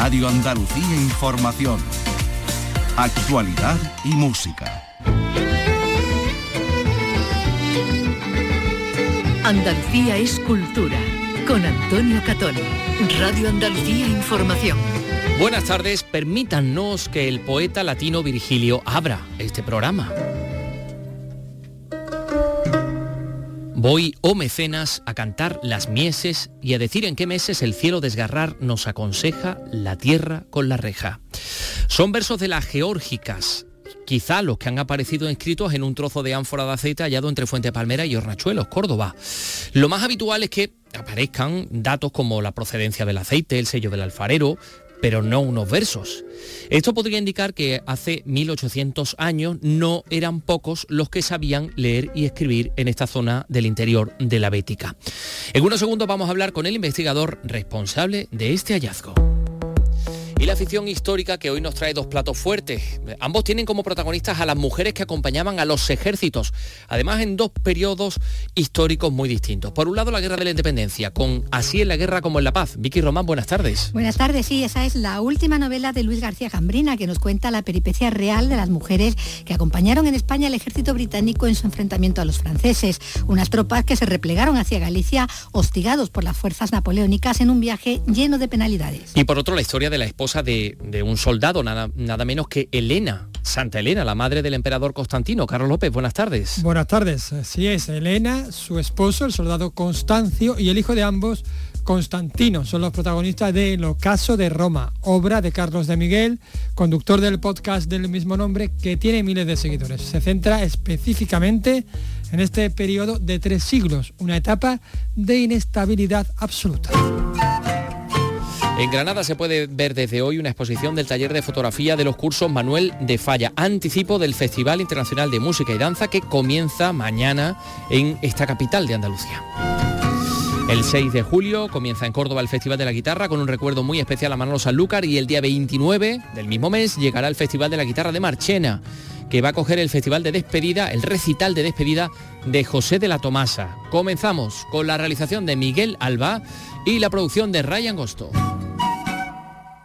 Radio Andalucía Información. Actualidad y música. Andalucía es cultura. Con Antonio Catón. Radio Andalucía Información. Buenas tardes, permítanos que el poeta latino Virgilio abra este programa. Voy, oh mecenas, a cantar las mieses y a decir en qué meses el cielo desgarrar nos aconseja la tierra con la reja. Son versos de las geórgicas, quizá los que han aparecido inscritos en un trozo de ánfora de aceite hallado entre Fuente Palmera y Hornachuelos, Córdoba. Lo más habitual es que aparezcan datos como la procedencia del aceite, el sello del alfarero, pero no unos versos. Esto podría indicar que hace 1800 años no eran pocos los que sabían leer y escribir en esta zona del interior de la Bética. En unos segundos vamos a hablar con el investigador responsable de este hallazgo y la ficción histórica que hoy nos trae dos platos fuertes. Ambos tienen como protagonistas a las mujeres que acompañaban a los ejércitos, además en dos periodos históricos muy distintos. Por un lado, la Guerra de la Independencia, con Así en la Guerra como en la Paz. Vicky Román, buenas tardes. Buenas tardes, sí, esa es la última novela de Luis García Cambrina que nos cuenta la peripecia real de las mujeres que acompañaron en España al ejército británico en su enfrentamiento a los franceses, unas tropas que se replegaron hacia Galicia hostigados por las fuerzas napoleónicas en un viaje lleno de penalidades. Y por otro, la historia de la esposa de, un soldado, nada, nada menos que Elena, Santa Elena, la madre del emperador Constantino. Carlos López, buenas tardes. Buenas tardes. Sí es, Elena, su esposo, el soldado Constancio, y el hijo de ambos, Constantino, son los protagonistas de El ocaso de Roma, obra de Carlos de Miguel, conductor del podcast del mismo nombre, que tiene miles de seguidores. Se centra específicamente en este periodo de tres siglos, una etapa de inestabilidad absoluta. En Granada se puede ver desde hoy una exposición del taller de fotografía de los cursos Manuel de Falla, anticipo del Festival Internacional de Música y Danza que comienza mañana en esta capital de Andalucía. El 6 de julio comienza en Córdoba el Festival de la Guitarra con un recuerdo muy especial a Manolo Sanlúcar y el día 29 del mismo mes llegará el Festival de la Guitarra de Marchena que va a coger el festival de despedida, el recital de despedida de José de la Tomasa. Comenzamos con la realización de Miguel Alba y la producción de Ryan Gosto.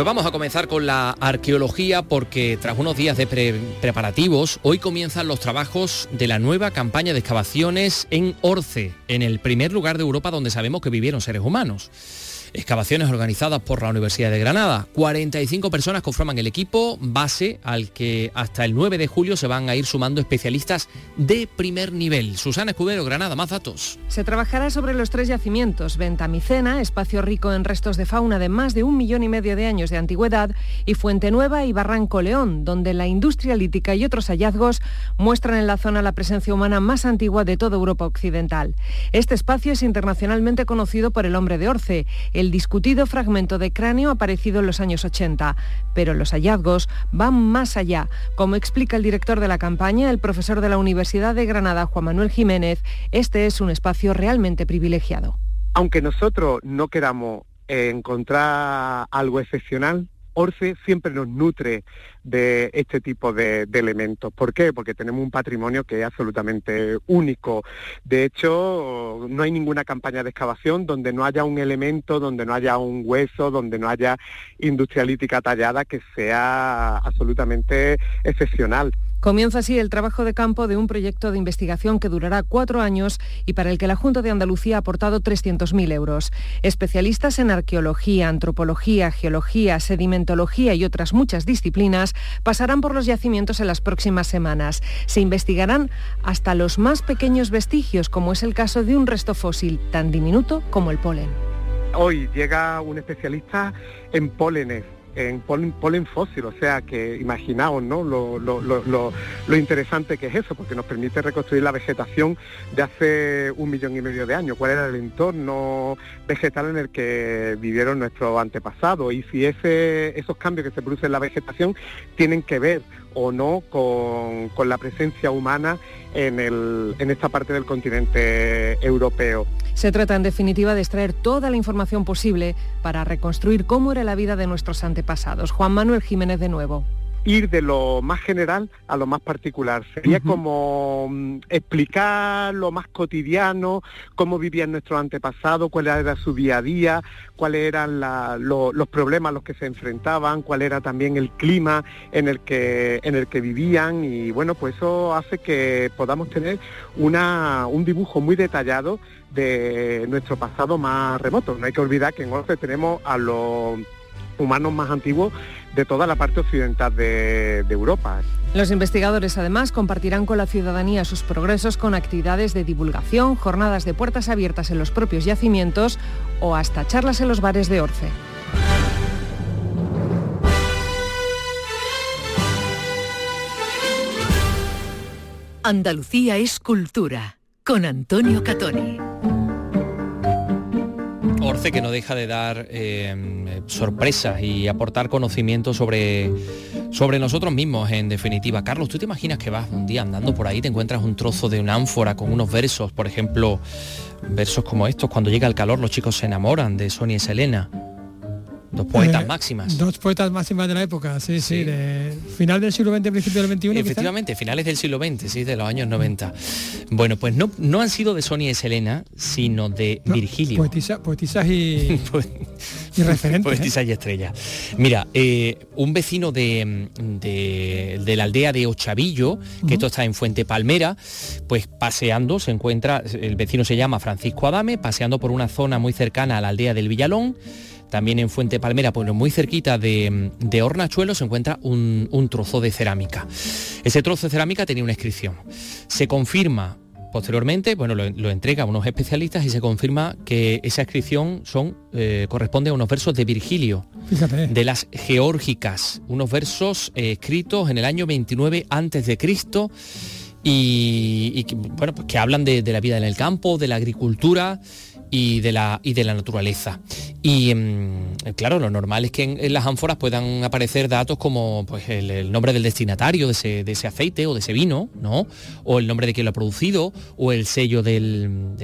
Pues vamos a comenzar con la arqueología porque tras unos días de preparativos, hoy comienzan los trabajos de la nueva campaña de excavaciones en Orce, en el primer lugar de Europa donde sabemos que vivieron seres humanos excavaciones organizadas por la Universidad de Granada. 45 personas conforman el equipo base al que hasta el 9 de julio se van a ir sumando especialistas de primer nivel. Susana Escudero, Granada, más datos. Se trabajará sobre los tres yacimientos, Ventamicena, espacio rico en restos de fauna de más de un millón y medio de años de antigüedad, y Fuente Nueva y Barranco León, donde la industria lítica y otros hallazgos muestran en la zona la presencia humana más antigua de toda Europa occidental. Este espacio es internacionalmente conocido por el hombre de Orce, el discutido fragmento de cráneo aparecido en los años 80, pero los hallazgos van más allá. Como explica el director de la campaña, el profesor de la Universidad de Granada, Juan Manuel Jiménez, este es un espacio realmente privilegiado. Aunque nosotros no queramos encontrar algo excepcional, Orce siempre nos nutre de este tipo de, elementos. ¿Por qué? Porque tenemos un patrimonio que es absolutamente único. De hecho, no hay ninguna campaña de excavación donde no haya un elemento, donde no haya un hueso, donde no haya industrialítica tallada que sea absolutamente excepcional. Comienza así el trabajo de campo de un proyecto de investigación que durará cuatro años y para el que la Junta de Andalucía ha aportado 300.000 euros. Especialistas en arqueología, antropología, geología, sedimentología y otras muchas disciplinas pasarán por los yacimientos en las próximas semanas. Se investigarán hasta los más pequeños vestigios, como es el caso de un resto fósil tan diminuto como el polen. Hoy llega un especialista en pólenes en polen, fósil, o sea que imaginaos ¿no? Lo, interesante que es eso, porque nos permite reconstruir la vegetación de hace un millón y medio de años, cuál era el entorno vegetal en el que vivieron nuestros antepasados y si ese, esos cambios que se producen en la vegetación tienen que ver o no con, la presencia humana en, en esta parte del continente europeo. Se trata en definitiva de extraer toda la información posible para reconstruir cómo era la vida de nuestros antepasados. Juan Manuel Jiménez de nuevo ir de lo más general a lo más particular. Sería como mm, explicar lo más cotidiano, cómo vivían nuestros antepasados, cuál era su día a día, cuáles eran los problemas a los que se enfrentaban, cuál era también el clima en el que en el que vivían y bueno, pues eso hace que podamos tener una, un dibujo muy detallado de nuestro pasado más remoto. No hay que olvidar que en Orce tenemos a los humanos más antiguos de toda la parte occidental de, Europa. Los investigadores además compartirán con la ciudadanía sus progresos con actividades de divulgación, jornadas de puertas abiertas en los propios yacimientos o hasta charlas en los bares de Orce. Andalucía es cultura con Antonio Catoni. Orce que no deja de dar eh, sorpresas y aportar conocimiento sobre, sobre nosotros mismos, en definitiva. Carlos, ¿tú te imaginas que vas un día andando por ahí, te encuentras un trozo de una ánfora con unos versos, por ejemplo, versos como estos, cuando llega el calor los chicos se enamoran de Sonia y Selena? Dos poetas eh, máximas. Dos poetas máximas de la época, sí, sí, de final del siglo XX, principio del XXI. Efectivamente, finales del siglo XX, sí, de los años 90. Bueno, pues no, no han sido de Sonia y Selena, sino de Virgilio. poetisas y, y referentes. ¿eh? Poetisas y estrellas. Mira, eh, un vecino de, de, la aldea de Ochavillo, que esto está en Fuente Palmera, pues paseando se encuentra, el vecino se llama Francisco Adame, paseando por una zona muy cercana a la aldea del Villalón, también en Fuente Palmera, pues muy cerquita de, Hornachuelo, se encuentra un, trozo de cerámica. Ese trozo de cerámica tenía una inscripción. Se confirma Posteriormente, bueno, lo, entrega a unos especialistas y se confirma que esa inscripción son, eh, corresponde a unos versos de Virgilio, de las Geórgicas, unos versos eh, escritos en el año 29 antes de Cristo y, bueno, pues que hablan de, de, la vida en el campo, de la agricultura y de la, y de la naturaleza. Y mm, claro, lo normal es que en, las ánforas puedan aparecer datos como pues, el, nombre del destinatario de ese, aceite o de ese vino, ¿no? O el nombre de quien lo ha producido, o el sello del,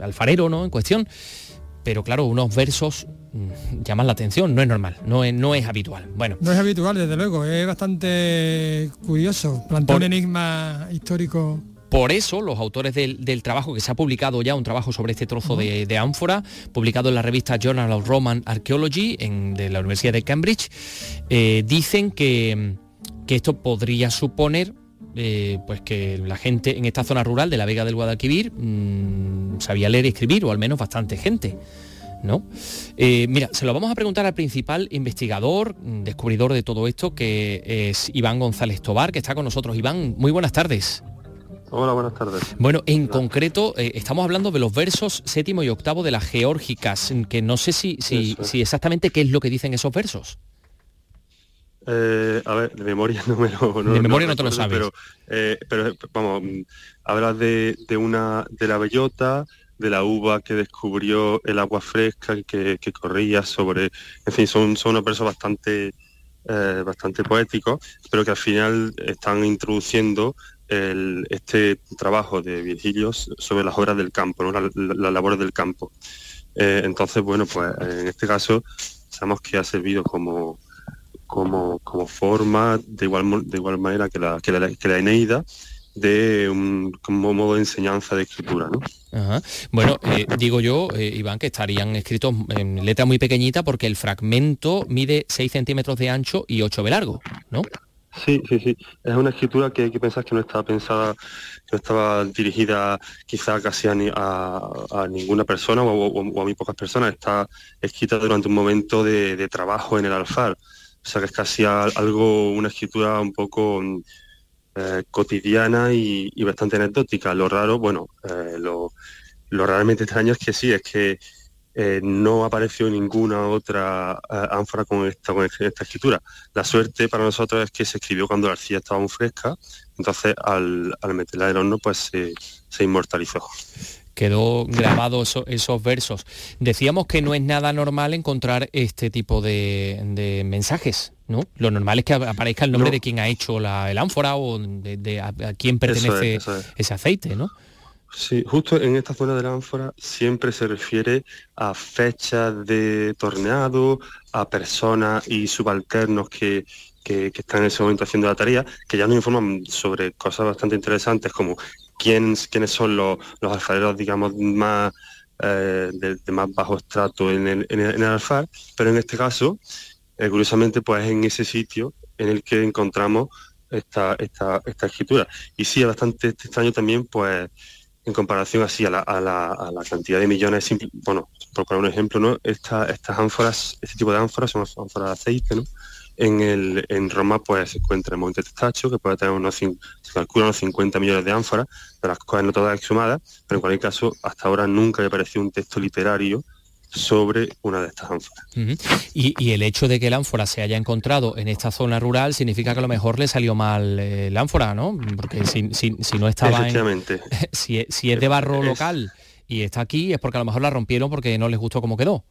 alfarero, ¿no? En cuestión. Pero claro, unos versos mm, llaman la atención, no es normal, no es, no es habitual. Bueno. No es habitual, desde luego, es bastante curioso, plantea un enigma histórico por eso los autores del, trabajo que se ha publicado ya, un trabajo sobre este trozo de, ánfora, publicado en la revista Journal of Roman Archaeology de la Universidad de Cambridge, eh, dicen que, esto podría suponer eh, pues que la gente en esta zona rural de la Vega del Guadalquivir mm, sabía leer y escribir, o al menos bastante gente. ¿No? Eh, mira, se lo vamos a preguntar al principal investigador, mm, descubridor de todo esto, que es Iván González Tobar, que está con nosotros. Iván, muy buenas tardes. Hola, buenas tardes. Bueno, en concreto eh, estamos hablando de los versos séptimo y octavo de las geórgicas, que no sé si, si, exactamente qué es lo que dicen esos versos. Eh, a ver, de memoria no me lo... de memoria no, te lo sabes. Pero, eh, pero vamos, hablas de, una, de la bellota, de la uva que descubrió el agua fresca que, que corría sobre... En fin, son, son unos versos bastante... bastante poéticos, pero que al final están introduciendo este trabajo de Virgilio sobre las obras del campo, las la, labores del campo. Eh, entonces, bueno, pues en este caso sabemos que ha servido como, como, como forma de igual, de igual manera que la, que la, Eneida de un modo de enseñanza de escritura. ¿no? Bueno, eh, digo yo, eh, Iván, que estarían escritos en letra muy pequeñita porque el fragmento mide 6 centímetros de ancho y 8 de largo, ¿no? Sí, sí, sí. Es una escritura que hay que pensar que no estaba pensada, que no estaba dirigida quizá casi a, a, ninguna persona o, a muy pocas personas. Está escrita durante un momento de, trabajo en el alfar. O sea que es casi algo, una escritura un poco eh, cotidiana y, bastante anecdótica. Lo raro, bueno, eh, lo realmente extraño es que sí, es que eh, no apareció ninguna otra eh, ánfora con esta, con esta escritura. La suerte para nosotros es que se escribió cuando la arcilla estaba muy fresca, entonces al, meterla en el horno pues se, inmortalizó quedó grabado esos versos. Decíamos que no es nada normal encontrar este tipo de, mensajes ¿no? Lo normal es que aparezca el nombre de quien ha hecho la, el ánfora o de, a, quién pertenece ese aceite, ¿no? Sí, justo en esta zona de la ánfora siempre se refiere a fechas de torneado, a personas y subalternos que, que, están en ese momento haciendo la tarea, que ya nos informan sobre cosas bastante interesantes como quiénes, quiénes son los, los alfareros, digamos, más eh, de, más bajo estrato en el, alfar, pero en este caso, eh, curiosamente, pues en ese sitio en el que encontramos esta, esta, esta escritura. Y sí, es bastante extraño también, pues, en comparación así a la, a la, cantidad de millones, bueno, por poner un ejemplo, ¿no? estas ánforas, este tipo de ánforas son ánforas de aceite, ¿no? En, el, en Roma pues se encuentra el Monte Testacho, que puede tener unos, se calcula unos 50 millones de ánforas, de las cuales no todas exhumadas, pero en cualquier caso hasta ahora nunca me aparecido un texto literario sobre una de estas ánforas. y, el hecho de que el ánfora se haya encontrado en esta zona rural significa que a lo mejor le salió mal eh, el ánfora, ¿no? Porque si, no estaba Efectivamente. si, si, es de barro local y está aquí es porque a lo mejor la rompieron porque no les gustó cómo quedó.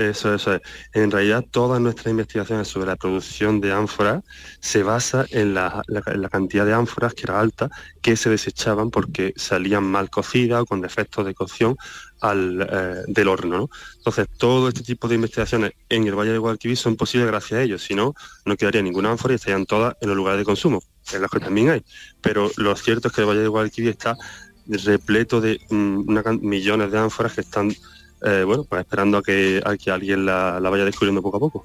Eso, eso es. En realidad todas nuestras investigaciones sobre la producción de ánforas se basa en la, cantidad de ánforas que era alta que se desechaban porque salían mal cocidas o con defectos de cocción al, eh, del horno. Entonces todo este tipo de investigaciones en el Valle de Guadalquivir son posibles gracias a ellos, si no, no quedaría ninguna ánfora y estarían todas en los lugares de consumo, en los que también hay. Pero lo cierto es que el Valle de Guadalquivir está repleto de mm, millones de ánforas que están eh, bueno, pues esperando a que, alguien la, vaya descubriendo poco a poco.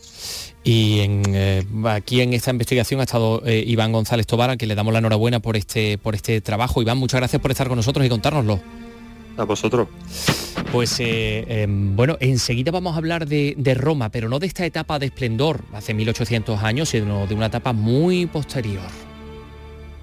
Y eh, aquí en esta investigación ha estado eh, Iván González Tobar, a quien le damos la enhorabuena por este, por este trabajo. Iván, muchas gracias por estar con nosotros y contárnoslo. A vosotros. Pues em, bueno, enseguida vamos a hablar de, de, Roma, pero no de esta etapa de esplendor hace 1800 años, sino de una etapa muy posterior.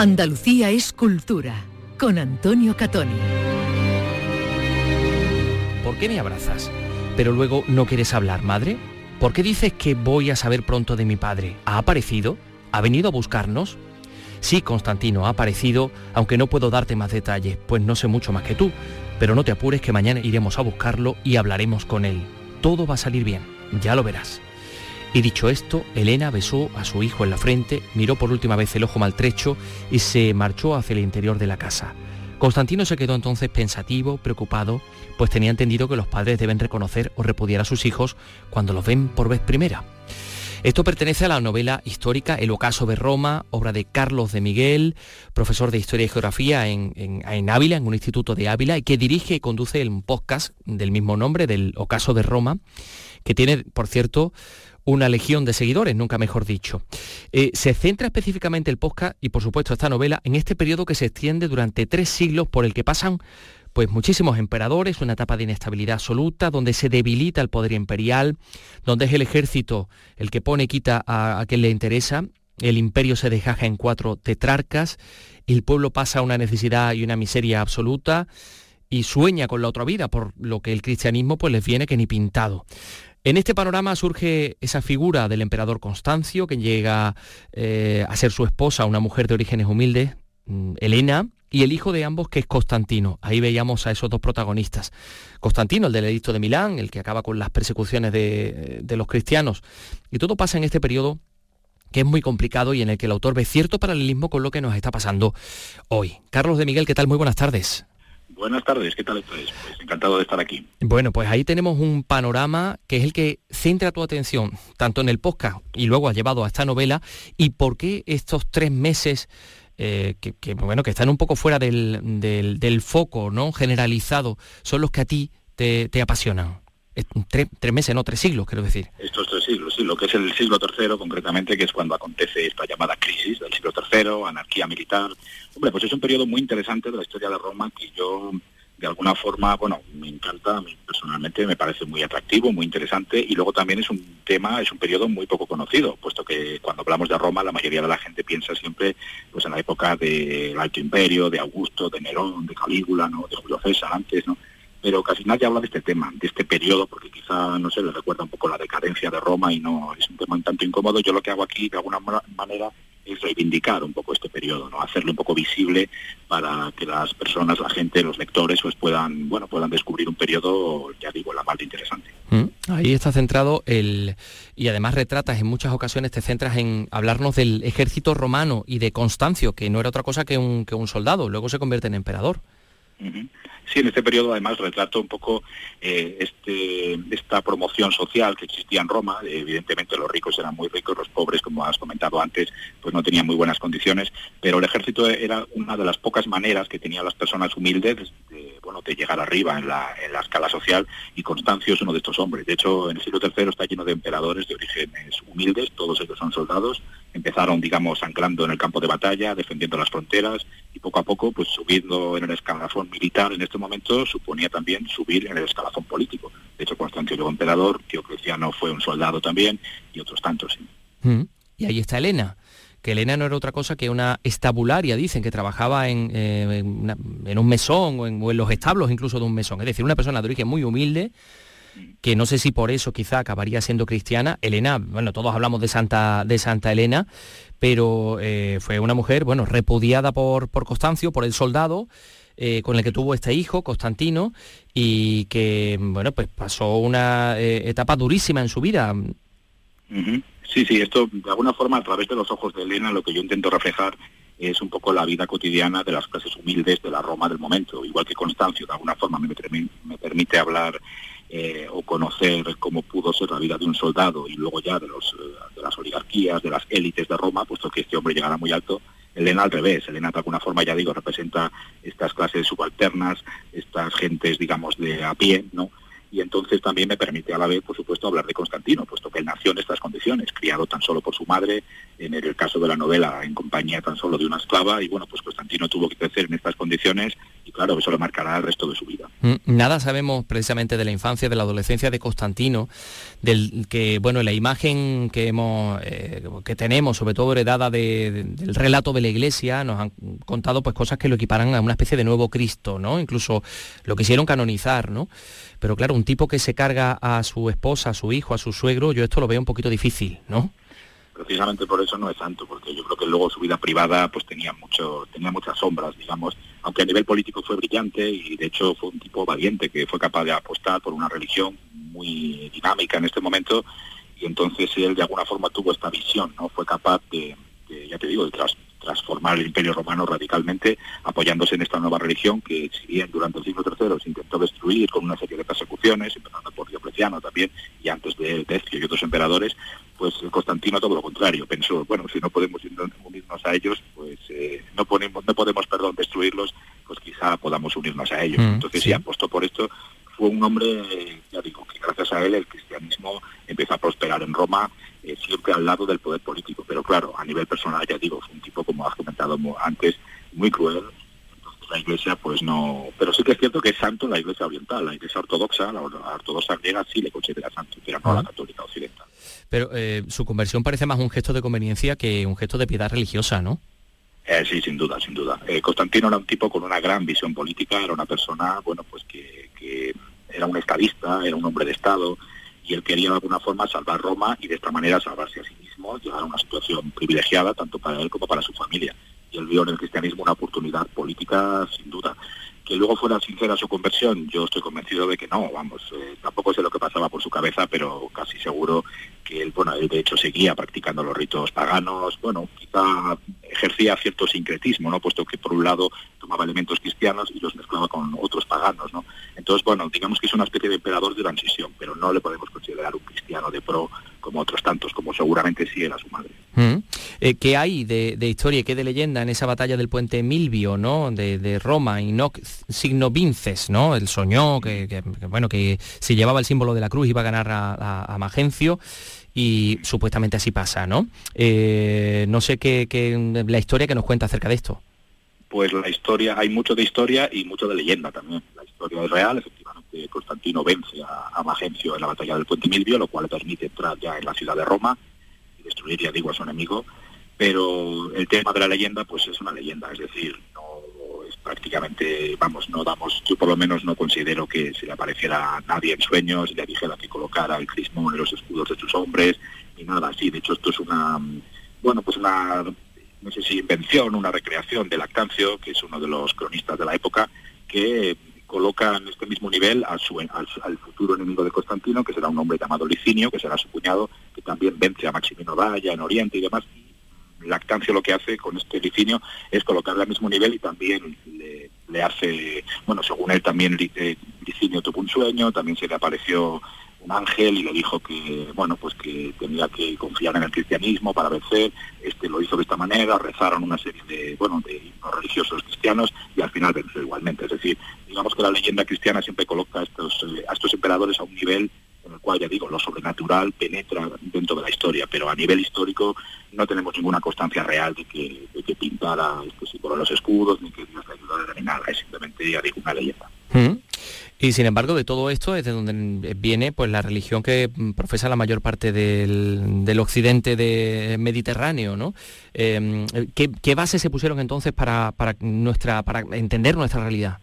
Andalucía es cultura, con Antonio Catoni. ¿Por qué me abrazas? Pero luego no quieres hablar, madre. ¿Por qué dices que voy a saber pronto de mi padre? ¿Ha aparecido? ¿Ha venido a buscarnos? Sí, Constantino, ha aparecido, aunque no puedo darte más detalles, pues no sé mucho más que tú. Pero no te apures que mañana iremos a buscarlo y hablaremos con él. Todo va a salir bien, ya lo verás. Y dicho esto, Elena besó a su hijo en la frente, miró por última vez el ojo maltrecho y se marchó hacia el interior de la casa. Constantino se quedó entonces pensativo, preocupado, pues tenía entendido que los padres deben reconocer o repudiar a sus hijos cuando los ven por vez primera. Esto pertenece a la novela histórica El ocaso de Roma, obra de Carlos de Miguel, profesor de Historia y Geografía en, en, Ávila, en un instituto de Ávila, y que dirige y conduce el podcast del mismo nombre, del ocaso de Roma, que tiene, por cierto, una legión de seguidores, nunca mejor dicho. Eh, se centra específicamente el podcast y por supuesto esta novela en este periodo que se extiende durante tres siglos por el que pasan pues muchísimos emperadores, una etapa de inestabilidad absoluta, donde se debilita el poder imperial, donde es el ejército el que pone quita a, quien le interesa, el imperio se desgaja en cuatro tetrarcas, el pueblo pasa a una necesidad y una miseria absoluta y sueña con la otra vida, por lo que el cristianismo pues les viene que ni pintado. En este panorama surge esa figura del emperador Constancio, que llega eh, a ser su esposa, una mujer de orígenes humildes, mm, Elena, y el hijo de ambos, que es Constantino. Ahí veíamos a esos dos protagonistas. Constantino, el del edicto de Milán, el que acaba con las persecuciones de, de los cristianos. Y todo pasa en este periodo que es muy complicado y en el que el autor ve cierto paralelismo con lo que nos está pasando hoy. Carlos de Miguel, ¿qué tal? Muy buenas tardes. Buenas tardes, ¿qué tal estáis? Pues encantado de estar aquí. Bueno, pues ahí tenemos un panorama que es el que centra tu atención, tanto en el podcast y luego ha llevado a esta novela, y por qué estos tres meses eh, que, bueno, que están un poco fuera del, del, foco ¿no? generalizado, son los que a ti te, te apasionan tres, meses, no tres siglos, quiero decir. Estos tres siglos, sí, lo que es el siglo III concretamente, que es cuando acontece esta llamada crisis del siglo III, anarquía militar. Hombre, pues es un periodo muy interesante de la historia de Roma que yo de alguna forma, bueno, me encanta, personalmente me parece muy atractivo, muy interesante y luego también es un tema, es un periodo muy poco conocido, puesto que cuando hablamos de Roma la mayoría de la gente piensa siempre pues en la época del Alto Imperio, de Augusto, de Nerón, de Calígula, ¿no? de Julio César antes, ¿no? Pero casi nadie habla de este tema, de este periodo, porque quizá, no sé, le recuerda un poco la decadencia de Roma y no es un tema un tanto incómodo. Yo lo que hago aquí, de alguna manera, es reivindicar un poco este periodo, ¿no? Hacerlo un poco visible para que las personas, la gente, los lectores, pues puedan, bueno, puedan descubrir un periodo, ya digo, la más interesante. Mm, ahí está centrado el y además retratas en muchas ocasiones te centras en hablarnos del ejército romano y de Constancio, que no era otra cosa que un, que un soldado, luego se convierte en emperador. Sí, en este periodo además retrato un poco eh, este, esta promoción social que existía en Roma. Evidentemente los ricos eran muy ricos, los pobres, como has comentado antes, pues no tenían muy buenas condiciones, pero el ejército era una de las pocas maneras que tenían las personas humildes de, llegar arriba en la, en la escala social y Constancio es uno de estos hombres. De hecho, en el siglo III está lleno de emperadores de orígenes humildes, todos ellos son soldados, empezaron, digamos, anclando en el campo de batalla, defendiendo las fronteras y poco a poco, pues subiendo en el escalafón militar en este momento suponía también subir en el escalafón político. De hecho, Constantino llegó emperador, Diocleciano fue un soldado también y otros tantos. Mm. Y ahí está Elena que Elena no era otra cosa que una estabularia, dicen, que trabajaba en, eh, en, un mesón o en, o en, los establos incluso de un mesón. Es decir, una persona de origen muy humilde, que no sé si por eso quizá acabaría siendo cristiana. Elena, bueno, todos hablamos de Santa, de Santa Elena, pero eh, fue una mujer, bueno, repudiada por, por Constancio, por el soldado, eh, con el que tuvo este hijo, Constantino, y que, bueno, pues pasó una eh, etapa durísima en su vida. Sí, sí, esto de alguna forma a través de los ojos de Elena lo que yo intento reflejar es un poco la vida cotidiana de las clases humildes de la Roma del momento, igual que Constancio de alguna forma me, me permite hablar eh, o conocer cómo pudo ser la vida de un soldado y luego ya de, los, eh, de las oligarquías, de las élites de Roma, puesto que este hombre llegara muy alto. Elena al revés, Elena de alguna forma, ya digo, representa estas clases subalternas, estas gentes, digamos, de a pie, ¿no? Y entonces también me permite a la vez, por supuesto, hablar de Constantino, puesto que él nació en estas condiciones, criado tan solo por su madre, en el caso de la novela en compañía tan solo de una esclava, y bueno, pues Constantino tuvo que crecer en estas condiciones y claro, eso le marcará el resto de su vida. Mm, nada sabemos precisamente de la infancia, de la adolescencia de Constantino, del que, bueno, la imagen que hemos, eh, que tenemos, sobre todo heredada del relato de la iglesia, nos han contado pues cosas que lo equiparan a una especie de nuevo Cristo, ¿no? Incluso lo quisieron canonizar, ¿no? Pero claro, un tipo que se carga a su esposa, a su hijo, a su suegro, yo esto lo veo un poquito difícil, ¿no? Precisamente por eso no es santo, porque yo creo que luego su vida privada pues tenía mucho, tenía muchas sombras, digamos, aunque a nivel político fue brillante y de hecho fue un tipo valiente que fue capaz de apostar por una religión muy dinámica en este momento y entonces él de alguna forma tuvo esta visión, ¿no? Fue capaz de, ya te digo, de tras, transformar el imperio romano radicalmente, apoyándose en esta nueva religión que, si bien durante el siglo III se intentó destruir con una serie de persecuciones, empezando por Diocleciano también, y antes de Decio y otros emperadores, pues Constantino todo lo contrario, pensó, bueno, si no podemos unirnos a ellos, pues eh, no, podemos, no podemos, perdón, destruirlos, pues quizá podamos unirnos a ellos. Mm, Entonces sí. apostó por esto, fue un hombre, ya digo, que gracias a él el cristianismo empezó a prosperar en Roma, eh, siempre al lado del poder político. Pero claro, a nivel personal, ya digo, fue un tipo, como has comentado antes, muy cruel. Entonces la iglesia, pues no... Pero sí que es cierto que es santo la iglesia oriental, la iglesia ortodoxa, la ortodoxa griega sí le considera santo, pero no la católica occidental. Pero eh, su conversión parece más un gesto de conveniencia que un gesto de piedad religiosa, ¿no? Eh, sí, sin duda, sin duda. Eh, Constantino era un tipo con una gran visión política, era una persona, bueno, pues que era un estadista, era un hombre de Estado, y él quería de alguna forma salvar Roma y de esta manera salvarse a sí mismo, llegar a una situación privilegiada tanto para él como para su familia. Y él vio en el cristianismo una oportunidad política sin duda. Que luego fuera sincera su conversión, yo estoy convencido de que no, vamos, eh, tampoco sé lo que pasaba por su cabeza, pero casi seguro que él, bueno, él de hecho seguía practicando los ritos paganos, bueno, quizá ejercía cierto sincretismo, ¿no? Puesto que por un lado tomaba elementos cristianos y los mezclaba con otros paganos, ¿no? Entonces, bueno, digamos que es una especie de emperador de transición, pero no le podemos considerar un cristiano de pro como otros tantos, como seguramente sí era su madre. Mm. Eh, ¿Qué hay de, de, historia qué de leyenda en esa batalla del puente Milvio, ¿no? De, Roma, y no signo Vinces, ¿no? El soñó que, bueno, que si llevaba el símbolo de la cruz iba a ganar a Magencio y supuestamente así pasa, ¿no? Eh, no sé qué, qué, la historia que nos cuenta acerca de esto. Pues la historia, hay mucho de historia y mucho de leyenda también. La historia es real, efectivamente Constantino vence a, a, Magencio en la batalla del Puente Milvio, lo cual permite entrar ya en la ciudad de Roma y destruir, ya digo, a su enemigo, pero el tema de la leyenda pues es una leyenda, es decir, prácticamente, vamos, no damos, yo por lo menos no considero que se le apareciera a nadie en sueños y le dijera que colocara el crismón en los escudos de sus hombres, ni nada así, de hecho esto es una, bueno, pues una no sé si invención, una recreación de Lactancio, que es uno de los cronistas de la época, que coloca en este mismo nivel su, al, futuro enemigo de Constantino, que será un hombre llamado Licinio, que será su cuñado, que también vence a Maximino Valla en Oriente y demás. Lactancio lo que hace con este Licinio es colocarle al mismo nivel y también le, hace, bueno, según él también eh, Licinio tuvo un sueño, también se le apareció un ángel y le dijo que bueno pues que tenía que confiar en el cristianismo para vencer. Este lo hizo de esta manera rezaron una serie de bueno de himnos religiosos cristianos y al final venció igualmente. Es decir digamos que la leyenda cristiana siempre coloca a estos eh, a estos emperadores a un nivel ya digo lo sobrenatural penetra dentro de la historia pero a nivel histórico no tenemos ninguna constancia real de que, pintara este los escudos ni que Dios le ayudara ni nada es simplemente una leyenda. Y sin embargo, de todo esto es de donde viene pues la religión que profesa la mayor parte del, occidente de mediterráneo, ¿no? Em, ¿qué, bases se pusieron entonces para, nuestra, para entender nuestra realidad?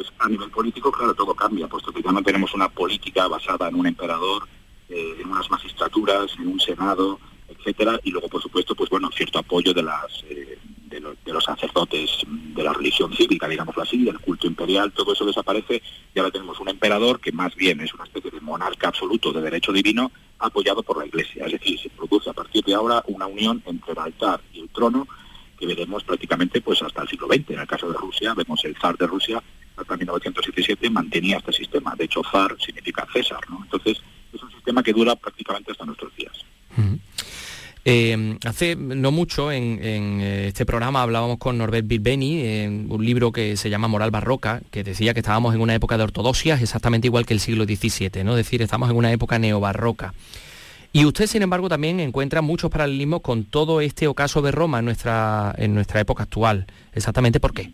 Pues a nivel político, claro, todo cambia, puesto que ya no tenemos una política basada en un emperador, eh, en unas magistraturas, en un senado, etcétera, y luego, por supuesto, pues bueno, cierto apoyo de las eh, de, los sacerdotes de la religión cívica, digámoslo así, del culto imperial, todo eso desaparece y ahora tenemos un emperador que más bien es una especie de monarca absoluto de derecho divino apoyado por la Iglesia. Es decir, se produce a partir de ahora una unión entre el altar y el trono que veremos prácticamente pues hasta el siglo XX. En el caso de Rusia, vemos el zar de Rusia hasta 1977 mantenía este sistema. De hecho, zar significa César, ¿no? Entonces, es un sistema que dura prácticamente hasta nuestros días. Eh, hace no mucho en, eh, este programa hablábamos con Norbert Bilbeni en un libro que se llama Moral Barroca, que decía que estábamos en una época de ortodoxias exactamente igual que el siglo XVII, ¿no? es decir, estamos en una época neobarroca. Y usted, sin embargo, también encuentra muchos paralelismos con todo este ocaso de Roma en nuestra, en nuestra época actual. ¿Exactamente por qué?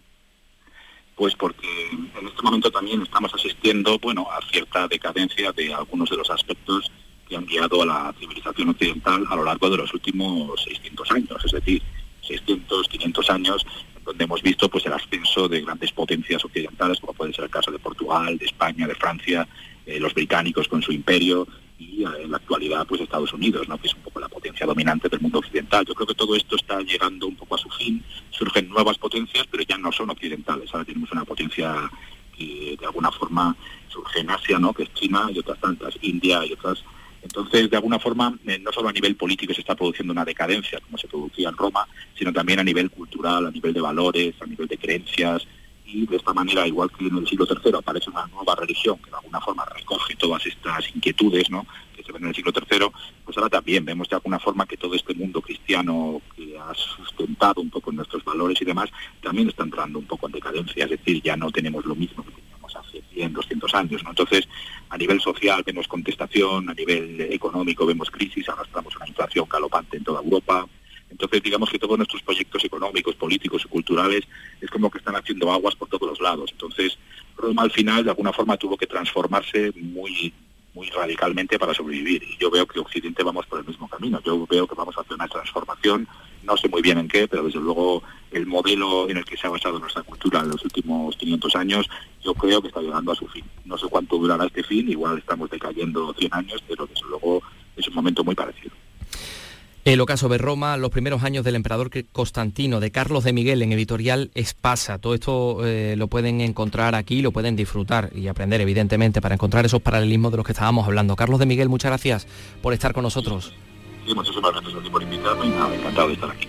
Pues porque en este momento también estamos asistiendo, bueno, a cierta decadencia de algunos de los aspectos que han guiado a la civilización occidental a lo largo de los últimos 600 años, es decir, 600, 500 años, donde hemos visto pues el ascenso de grandes potencias occidentales, como puede ser el caso de Portugal, de España, de Francia, eh, los británicos con su imperio y eh, en la actualidad pues Estados Unidos, ¿no? que es un poco la dominante del mundo occidental. Yo creo que todo esto está llegando un poco a su fin, surgen nuevas potencias, pero ya no son occidentales. Ahora tenemos una potencia que de alguna forma surge en Asia, ¿no? que es China y otras tantas, India y otras entonces, de alguna forma, eh, no solo a nivel político se está produciendo una decadencia, como se producía en Roma, sino también a nivel cultural, a nivel de valores, a nivel de creencias, y de esta manera, igual que en el siglo III aparece una nueva religión que de alguna forma recoge todas estas inquietudes ¿no? En el siglo III, pues ahora también vemos de alguna forma que todo este mundo cristiano que ha sustentado un poco nuestros valores y demás, también está entrando un poco en decadencia, es decir, ya no tenemos lo mismo que teníamos hace 100, 200 años. ¿no? Entonces, a nivel social vemos contestación, a nivel económico vemos crisis, arrastramos una inflación galopante en toda Europa. Entonces, digamos que todos nuestros proyectos económicos, políticos y culturales es como que están haciendo aguas por todos los lados. Entonces, Roma al final de alguna forma tuvo que transformarse muy muy radicalmente para sobrevivir. Y yo veo que Occidente vamos por el mismo camino. Yo veo que vamos a hacer una transformación, no sé muy bien en qué, pero desde luego el modelo en el que se ha basado nuestra cultura en los últimos 500 años, yo creo que está llegando a su fin. No sé cuánto durará este fin, igual estamos decayendo 100 años, pero desde luego es un momento muy parecido. El ocaso de Roma, los primeros años del emperador Constantino, de Carlos de Miguel en editorial Espasa. Todo esto eh, lo pueden encontrar aquí, lo pueden disfrutar y aprender, evidentemente, para encontrar esos paralelismos de los que estábamos hablando. Carlos de Miguel, muchas gracias por estar con nosotros. Sí, muchísimas gracias a por invitarme encantado de estar aquí.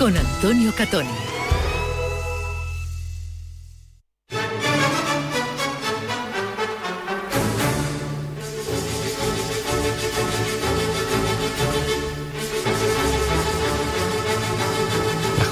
con Antonio Catón.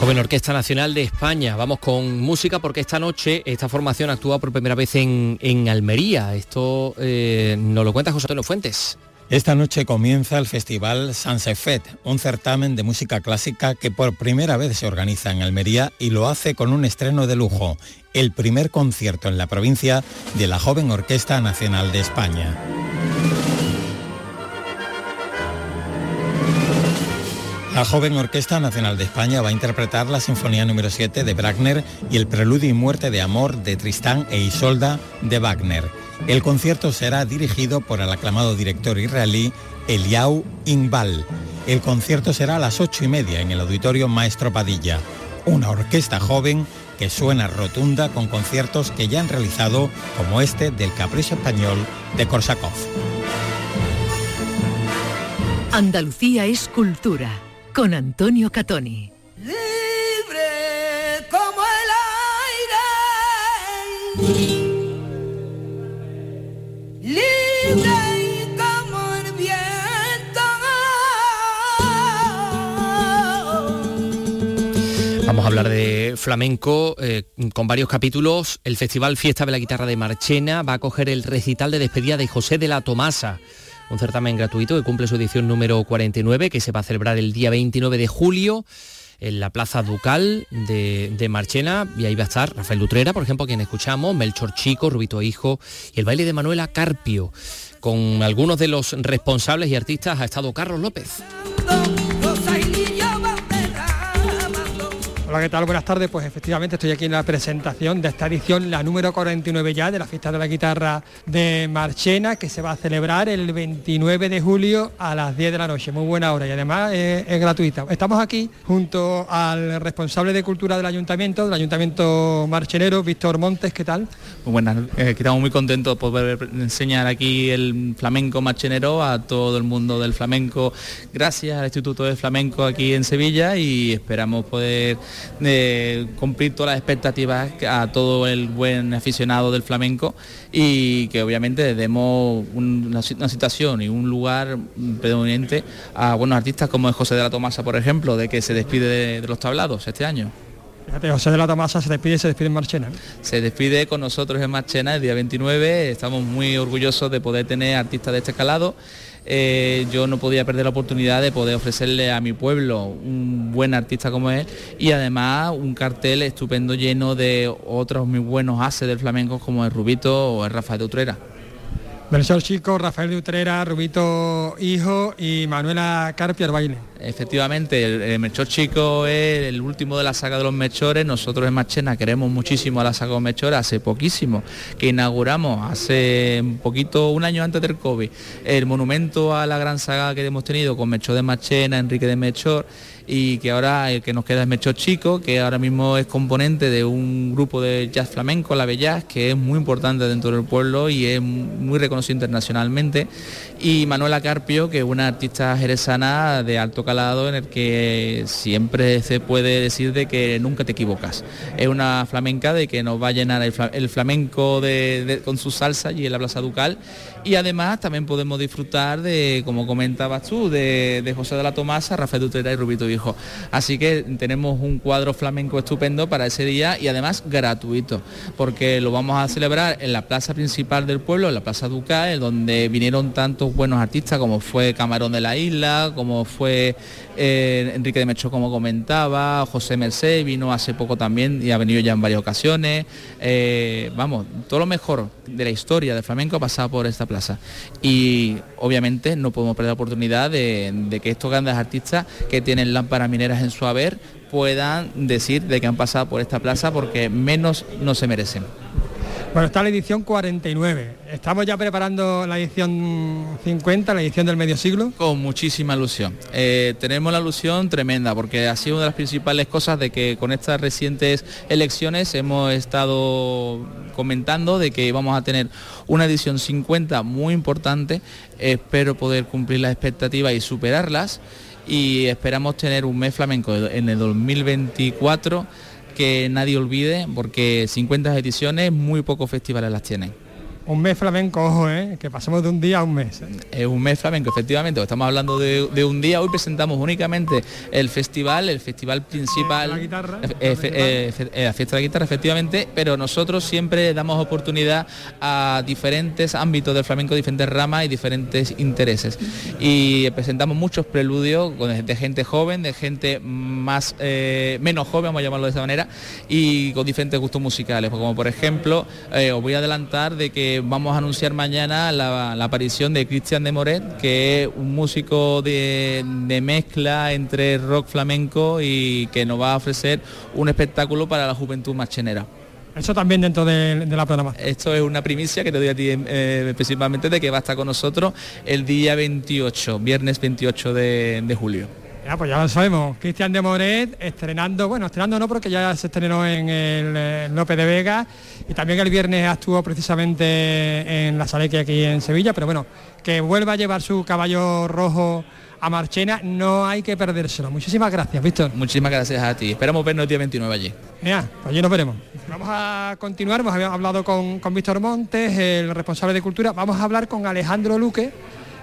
Joven Orquesta Nacional de España. Vamos con música porque esta noche esta formación actúa por primera vez en, en Almería. Esto eh, nos lo cuenta José Antonio Fuentes. Esta noche comienza el festival Sansefet, un certamen de música clásica que por primera vez se organiza en Almería y lo hace con un estreno de lujo, el primer concierto en la provincia de la joven Orquesta Nacional de España. La joven Orquesta Nacional de España va a interpretar la Sinfonía número 7 de Wagner y el Preludio y Muerte de Amor de Tristán e Isolda de Wagner. El concierto será dirigido por el aclamado director israelí Eliau Inbal. El concierto será a las ocho y media en el Auditorio Maestro Padilla. Una orquesta joven que suena rotunda con conciertos que ya han realizado, como este del Capricho Español de Korsakov. Andalucía es cultura con Antonio Catoni. Libre como el aire. Hablar de flamenco eh, con varios capítulos. El Festival Fiesta de la Guitarra de Marchena va a coger el recital de despedida de José de la Tomasa un certamen gratuito que cumple su edición número 49, que se va a celebrar el día 29 de julio en la Plaza Ducal de, Marchena y ahí va a estar Rafael Lutrera, por ejemplo, quien escuchamos, Melchor Chico, Rubito Hijo y el baile de Manuela Carpio. Con algunos de los responsables y artistas ha estado Carlos López. Hola, ¿qué tal? Buenas tardes. Pues efectivamente estoy aquí en la presentación de esta edición, la número 49 ya, de la fiesta de la guitarra de Marchena, que se va a celebrar el 29 de julio a las 10 de la noche. Muy buena hora y además es, gratuita. Estamos aquí junto al responsable de cultura del ayuntamiento, del ayuntamiento marchenero, Víctor Montes. ¿Qué tal? Muy buenas, eh, estamos muy contentos de poder enseñar aquí el flamenco marchenero a todo el mundo del flamenco, gracias al Instituto de Flamenco aquí en Sevilla y esperamos poder de cumplir todas las expectativas a todo el buen aficionado del flamenco y que obviamente demos una, situación y un lugar predominante a buenos artistas como es José de la Tomasa, por ejemplo, de que se despide de, los tablados este año. Fíjate, José de la Tomasa se despide se despide en Marchena. Se despide con nosotros en Marchena el día 29, estamos muy orgullosos de poder tener artistas de este escalado eh, yo no podía perder la oportunidad de poder ofrecerle a mi pueblo un buen artista como él y además un cartel estupendo lleno de otros muy buenos haces del flamenco como el Rubito o el Rafael de Utrera. Melchor Chico, Rafael de Utrera, Rubito Hijo y Manuela Carpia al baile. Efectivamente, el, Melchor Chico es el último de la saga de los Mechores. Nosotros en Marchena queremos muchísimo a la saga de los Mechores, hace poquísimo, que inauguramos hace un poquito, un año antes del COVID, el monumento a la gran saga que hemos tenido con Mechor de Marchena, Enrique de Mechor y que ahora el que nos queda es Mecho Chico, que ahora mismo es componente de un grupo de jazz flamenco, la Bellas, que es muy importante dentro del pueblo y es muy reconocido internacionalmente. Y Manuela Carpio, que es una artista jerezana de alto calado en el que siempre se puede decir de que nunca te equivocas. Es una flamenca de que nos va a llenar el, flamenco con su salsa y en la Plaza Ducal y además también podemos disfrutar de, como comentabas tú, de, José de la Tomasa, Rafael Dutera y Rubito Hijo. Así que tenemos un cuadro flamenco estupendo para ese día y además gratuito, porque lo vamos a celebrar en la plaza principal del pueblo, en la Plaza Ducal, donde vinieron tantos buenos artistas como fue Camarón de la Isla, como fue eh, Enrique de Mecho, como comentaba, José Merced vino hace poco también y ha venido ya en varias ocasiones. Eh, vamos, todo lo mejor de la historia del flamenco ha pasado por esta plaza. Y obviamente no podemos perder la oportunidad de, que estos grandes artistas que tienen lámparas mineras en su haber puedan decir de que han pasado por esta plaza porque menos no se merecen. Bueno, está la edición 49. Estamos ya preparando la edición 50, la edición del medio siglo. Con muchísima ilusión. Eh, tenemos la ilusión tremenda porque ha sido una de las principales cosas de que con estas recientes elecciones hemos estado comentando de que vamos a tener una edición 50 muy importante. Espero poder cumplir las expectativas y superarlas y esperamos tener un mes flamenco en el 2024 que nadie olvide, porque 50 ediciones, muy pocos festivales las tienen. Un mes flamenco, ojo, ¿eh? que pasamos de un día a un mes. ¿eh? Es un mes flamenco, efectivamente. Estamos hablando de, de un día. Hoy presentamos únicamente el festival, el festival principal. la guitarra, eh, eh, la fiesta de la guitarra, efectivamente. Pero nosotros siempre damos oportunidad a diferentes ámbitos del flamenco, diferentes ramas y diferentes intereses. Y presentamos muchos preludios de gente joven, de gente más menos joven, vamos a llamarlo de esa manera, y con diferentes gustos musicales. Como por ejemplo, os voy a adelantar de que vamos a anunciar mañana la, la aparición de Cristian de Moret, que es un músico de, de mezcla entre rock flamenco y que nos va a ofrecer un espectáculo para la juventud machenera. Eso también dentro de, de la programación. Esto es una primicia que te doy a ti eh, principalmente de que va a estar con nosotros el día 28, viernes 28 de, de julio. Ya, pues ya lo sabemos. Cristian de Moret estrenando, bueno, estrenando no porque ya se estrenó en el eh, López de Vega y también el viernes actuó precisamente en la Salequia aquí en Sevilla, pero bueno, que vuelva a llevar su caballo rojo a Marchena, no hay que perdérselo. Muchísimas gracias, Víctor. Muchísimas gracias a ti. Esperamos vernos el día 29 allí. Ya, pues allí nos veremos. Vamos a continuar, hemos hablado con, con Víctor Montes, el responsable de Cultura. Vamos a hablar con Alejandro Luque,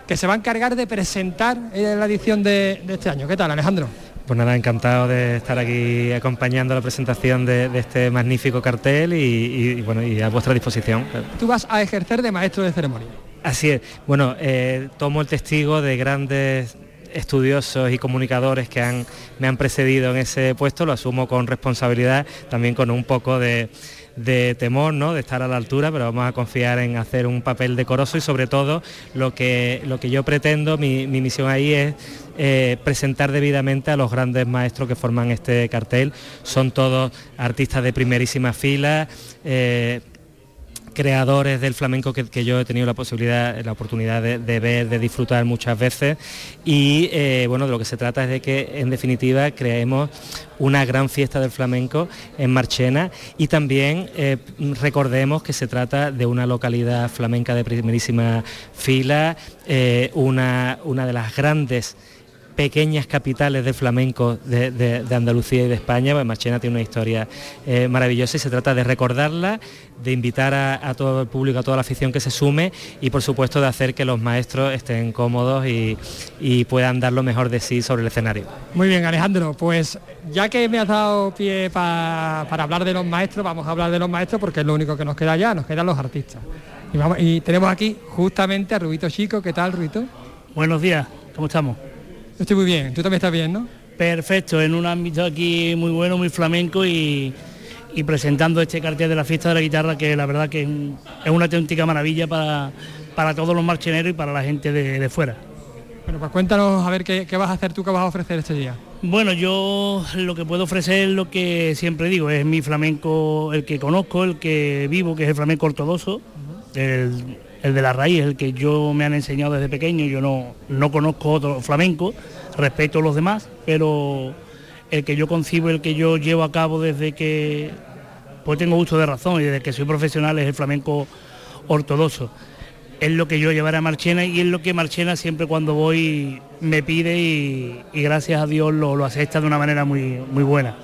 que se va a encargar de presentar eh, la edición de, de este año. ¿Qué tal, Alejandro? Pues nada, encantado de estar aquí acompañando la presentación de, de este magnífico cartel y, y- y, bueno y a vuestra disposición. Tú vas a ejercer de maestro de ceremonia. Así es. Bueno, eh, tomo el testigo de grandes estudiosos y comunicadores que han, me han precedido en ese puesto, lo asumo con responsabilidad, también con un poco de, de temor, ¿no? de estar a la altura, pero vamos a confiar en hacer un papel decoroso y sobre todo lo que, lo que yo pretendo, mi, mi misión ahí es eh, presentar debidamente a los grandes maestros que forman este cartel. Son todos artistas de primerísima fila. eh, creadores del flamenco que, que yo he tenido la posibilidad, la oportunidad de, ver, de disfrutar muchas veces. Y eh, bueno, de lo que se trata es de que en definitiva creemos una gran fiesta del flamenco en Marchena. Y también eh, recordemos que se trata de una localidad flamenca de primerísima fila, eh, una, una de las grandes pequeñas capitales de flamenco de, de- de Andalucía y de España. Pues Marchena tiene una historia eh, maravillosa y se trata de recordarla, de invitar a, a todo el público, a toda la afición que se sume y por supuesto de hacer que los maestros estén cómodos y, y puedan dar lo mejor de sí sobre el escenario. Muy bien, Alejandro, pues ya que me has dado pie pa- para hablar de los maestros, vamos a hablar de los maestros porque es lo único que nos queda ya, nos quedan los artistas. Y, vamos, y tenemos aquí justamente a Rubito Chico, ¿qué tal, Rubito? Buenos días, ¿cómo estamos? Yo estoy muy bien, tú también estás bien, ¿no? Perfecto, en un ámbito aquí muy bueno, muy flamenco y, y presentando este cartel de la fiesta de la guitarra que la verdad que es, un- es una auténtica maravilla para, para todos los marcheneros y para la gente de, de fuera. Bueno, pues cuéntanos a ver qué, qué vas a hacer tú, qué vas a ofrecer este día. Bueno, yo lo que puedo ofrecer es lo que siempre digo, es mi flamenco, el que conozco, el que vivo, que es el flamenco ortodoxo, el, el de la raíz, el que yo me han enseñado desde pequeño, yo no, no conozco otro flamenco, respeto a los demás, pero el que yo concibo, el que yo llevo a cabo desde que pues tengo uso de razón y desde que soy profesional es el flamenco ortodoxo. Es lo que yo llevaré a Marchena y es lo que Marchena siempre cuando voy me pide y, gracias a Dios lo, lo acepta de una manera muy, muy buena.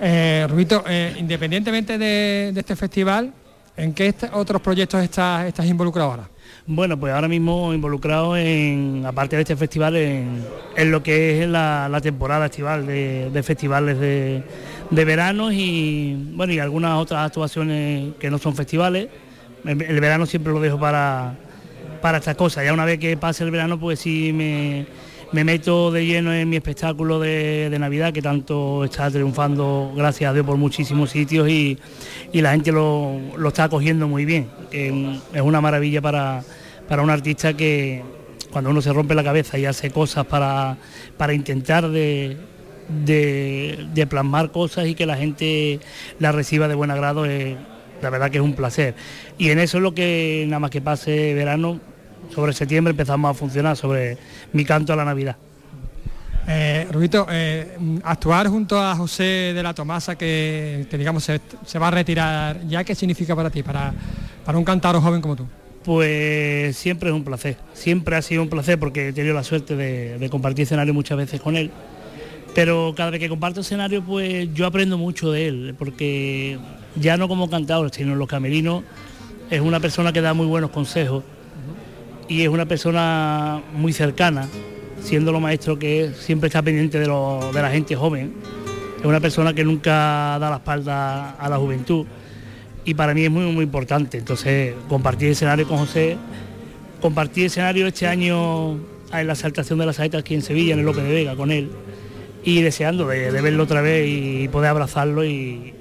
Eh, Rubito, eh, independientemente de, de este festival, ¿en qué est- otros proyectos estás, estás involucrado ahora? Bueno, pues ahora mismo involucrado en, aparte de este festival, en, en lo que es la, la temporada estival de, de festivales de, de verano y bueno y algunas otras actuaciones que no son festivales. El, el verano siempre lo dejo para, para estas cosas. Ya una vez que pase el verano, pues sí me, me meto de lleno en mi espectáculo de, Navidad, que tanto está triunfando, gracias a Dios, por muchísimos sitios y, y la gente lo, lo está acogiendo muy bien. es una maravilla para, para un artista que cuando uno se rompe la cabeza y hace cosas para, para intentar de, de, de plasmar cosas y que la gente las reciba de buen agrado, es, la verdad que es un placer. Y en eso es lo que nada más que pase verano, sobre septiembre empezamos a funcionar sobre mi canto a la Navidad. Eh, Rubito, eh, actuar junto a José de la Tomasa, que, que, digamos se, se va a retirar, ¿ya qué significa para ti, para, para un cantador joven como tú? Pues siempre es un placer, siempre ha sido un placer porque he tenido la suerte de, de compartir escenario muchas veces con él. Pero cada vez que comparto escenario, pues yo aprendo mucho de él, porque ya no como cantador, sino en los camerinos, es una persona que da muy buenos consejos y es una persona muy cercana, siendo lo maestro que siempre está pendiente de, lo- de la gente joven. Es una persona que nunca da la espalda a la juventud y para mí es muy, muy importante. Entonces, compartir escenario con José, compartir escenario este año en la saltación de las saetas aquí en Sevilla, en el López de Vega, con él, y deseando de, de verlo otra vez y poder abrazarlo y,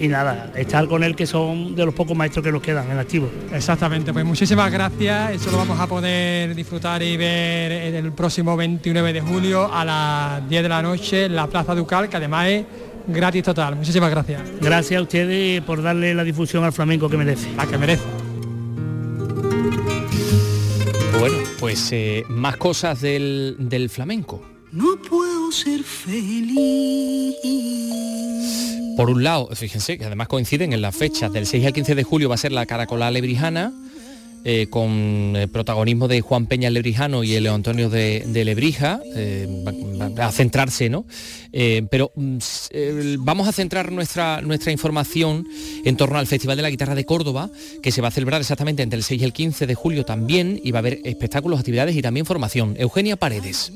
y nada, estar con él que son de los pocos maestros que nos quedan en activo. Exactamente, pues muchísimas gracias. Eso lo vamos a poder disfrutar y ver en el próximo 29 de julio a las 10 de la noche en la Plaza Ducal, que además es gratis total. Muchísimas gracias. Gracias a ustedes por darle la difusión al flamenco que merece. La que merece. Bueno, pues eh, más cosas del, del flamenco. No puedo ser feliz. Por un lado, fíjense que además coinciden en las fechas del 6 al 15 de julio va a ser la Caracola Lebrijana, eh, con eh, protagonismo de Juan Peña Lebrijano y el Antonio de, Lebrija, eh, va- a centrarse, ¿no? Eh, pero mm, vamos a centrar nuestra, nuestra información en torno al Festival de la Guitarra de Córdoba, que se va a celebrar exactamente entre el 6 y el 15 de julio también, y va a haber espectáculos, actividades y también formación. Eugenia Paredes.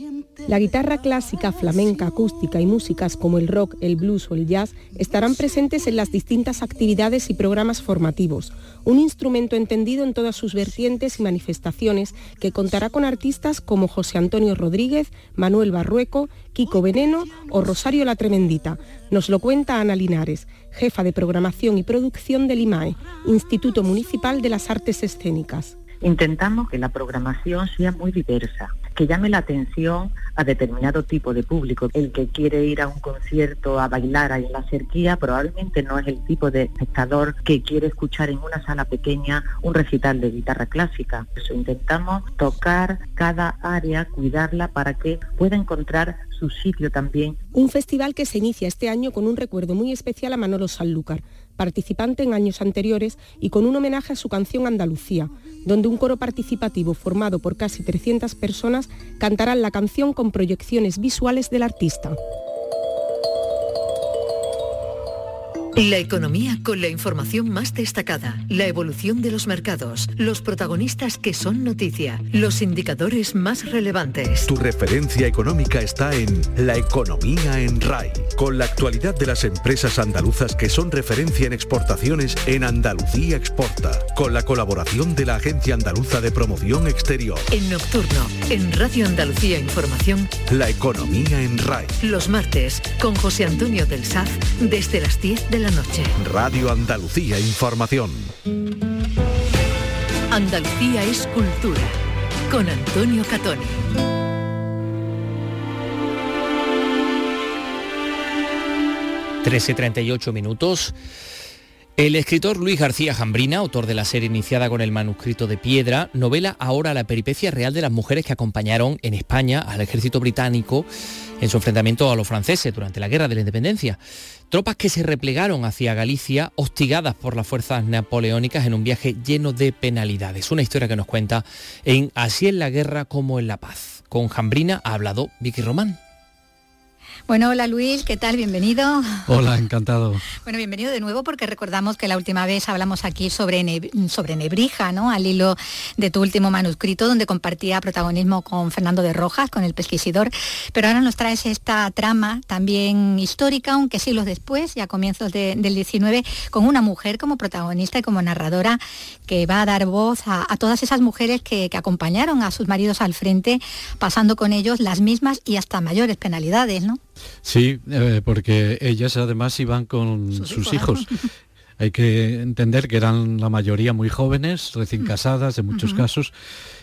La guitarra clásica, flamenca, acústica y músicas como el rock, el blues o el jazz estarán presentes en las distintas actividades y programas formativos, un instrumento entendido en todas sus vertientes y manifestaciones que contará con artistas como José Antonio Rodríguez, Manuel Barrueco, Kiko Veneno o Rosario la Tremendita. Nos lo cuenta Ana Linares, jefa de programación y producción del IMAE, Instituto Municipal de las Artes Escénicas. Intentamos que la programación sea muy diversa, que llame la atención a determinado tipo de público. El que quiere ir a un concierto a bailar ahí en la cerquía probablemente no es el tipo de espectador que quiere escuchar en una sala pequeña un recital de guitarra clásica. Eso intentamos tocar cada área, cuidarla para que pueda encontrar su sitio también Un festival que se inicia este año con un recuerdo muy especial a Manolo Sanlúcar, participante en años anteriores y con un homenaje a su canción Andalucía, donde un coro participativo formado por casi 300 personas cantarán la canción con proyecciones visuales del artista. La economía con la información más destacada, la evolución de los mercados, los protagonistas que son noticia, los indicadores más relevantes. Tu referencia económica está en La Economía en RAI, con la actualidad de las empresas andaluzas que son referencia en exportaciones en Andalucía Exporta, con la colaboración de la Agencia Andaluza de Promoción Exterior. En Nocturno, en Radio Andalucía Información, La Economía en RAI, los martes, con José Antonio del Saz, desde las 10 de la noche. Radio Andalucía Información. Andalucía es cultura, con Antonio Catoni. y 13.38 minutos. El escritor Luis García Jambrina, autor de la serie iniciada con el manuscrito de piedra, novela ahora la peripecia real de las mujeres que acompañaron en España al ejército británico en su enfrentamiento a los franceses durante la Guerra de la Independencia. Tropas que se replegaron hacia Galicia, hostigadas por las fuerzas napoleónicas en un viaje lleno de penalidades. Una historia que nos cuenta en Así en la guerra como en la paz. Con Jambrina ha hablado Vicky Román. Bueno, hola Luis, ¿qué tal? Bienvenido. Hola, encantado. Bueno, bienvenido de nuevo porque recordamos que la última vez hablamos aquí sobre, sobre Nebrija, ¿no? Al hilo de tu último manuscrito donde compartía protagonismo con Fernando de Rojas, con el pesquisidor. Pero ahora nos traes esta trama también histórica, aunque siglos después, ya a comienzos de- del 19, con una mujer como protagonista y como narradora que va a dar voz a, a todas esas mujeres que, que acompañaron a sus maridos al frente, pasando con ellos las mismas y hasta mayores penalidades, ¿no? Sí, eh, porque ellas además iban con sus, hijos. Hay que entender que eran la mayoría muy jóvenes, recién casadas en muchos casos,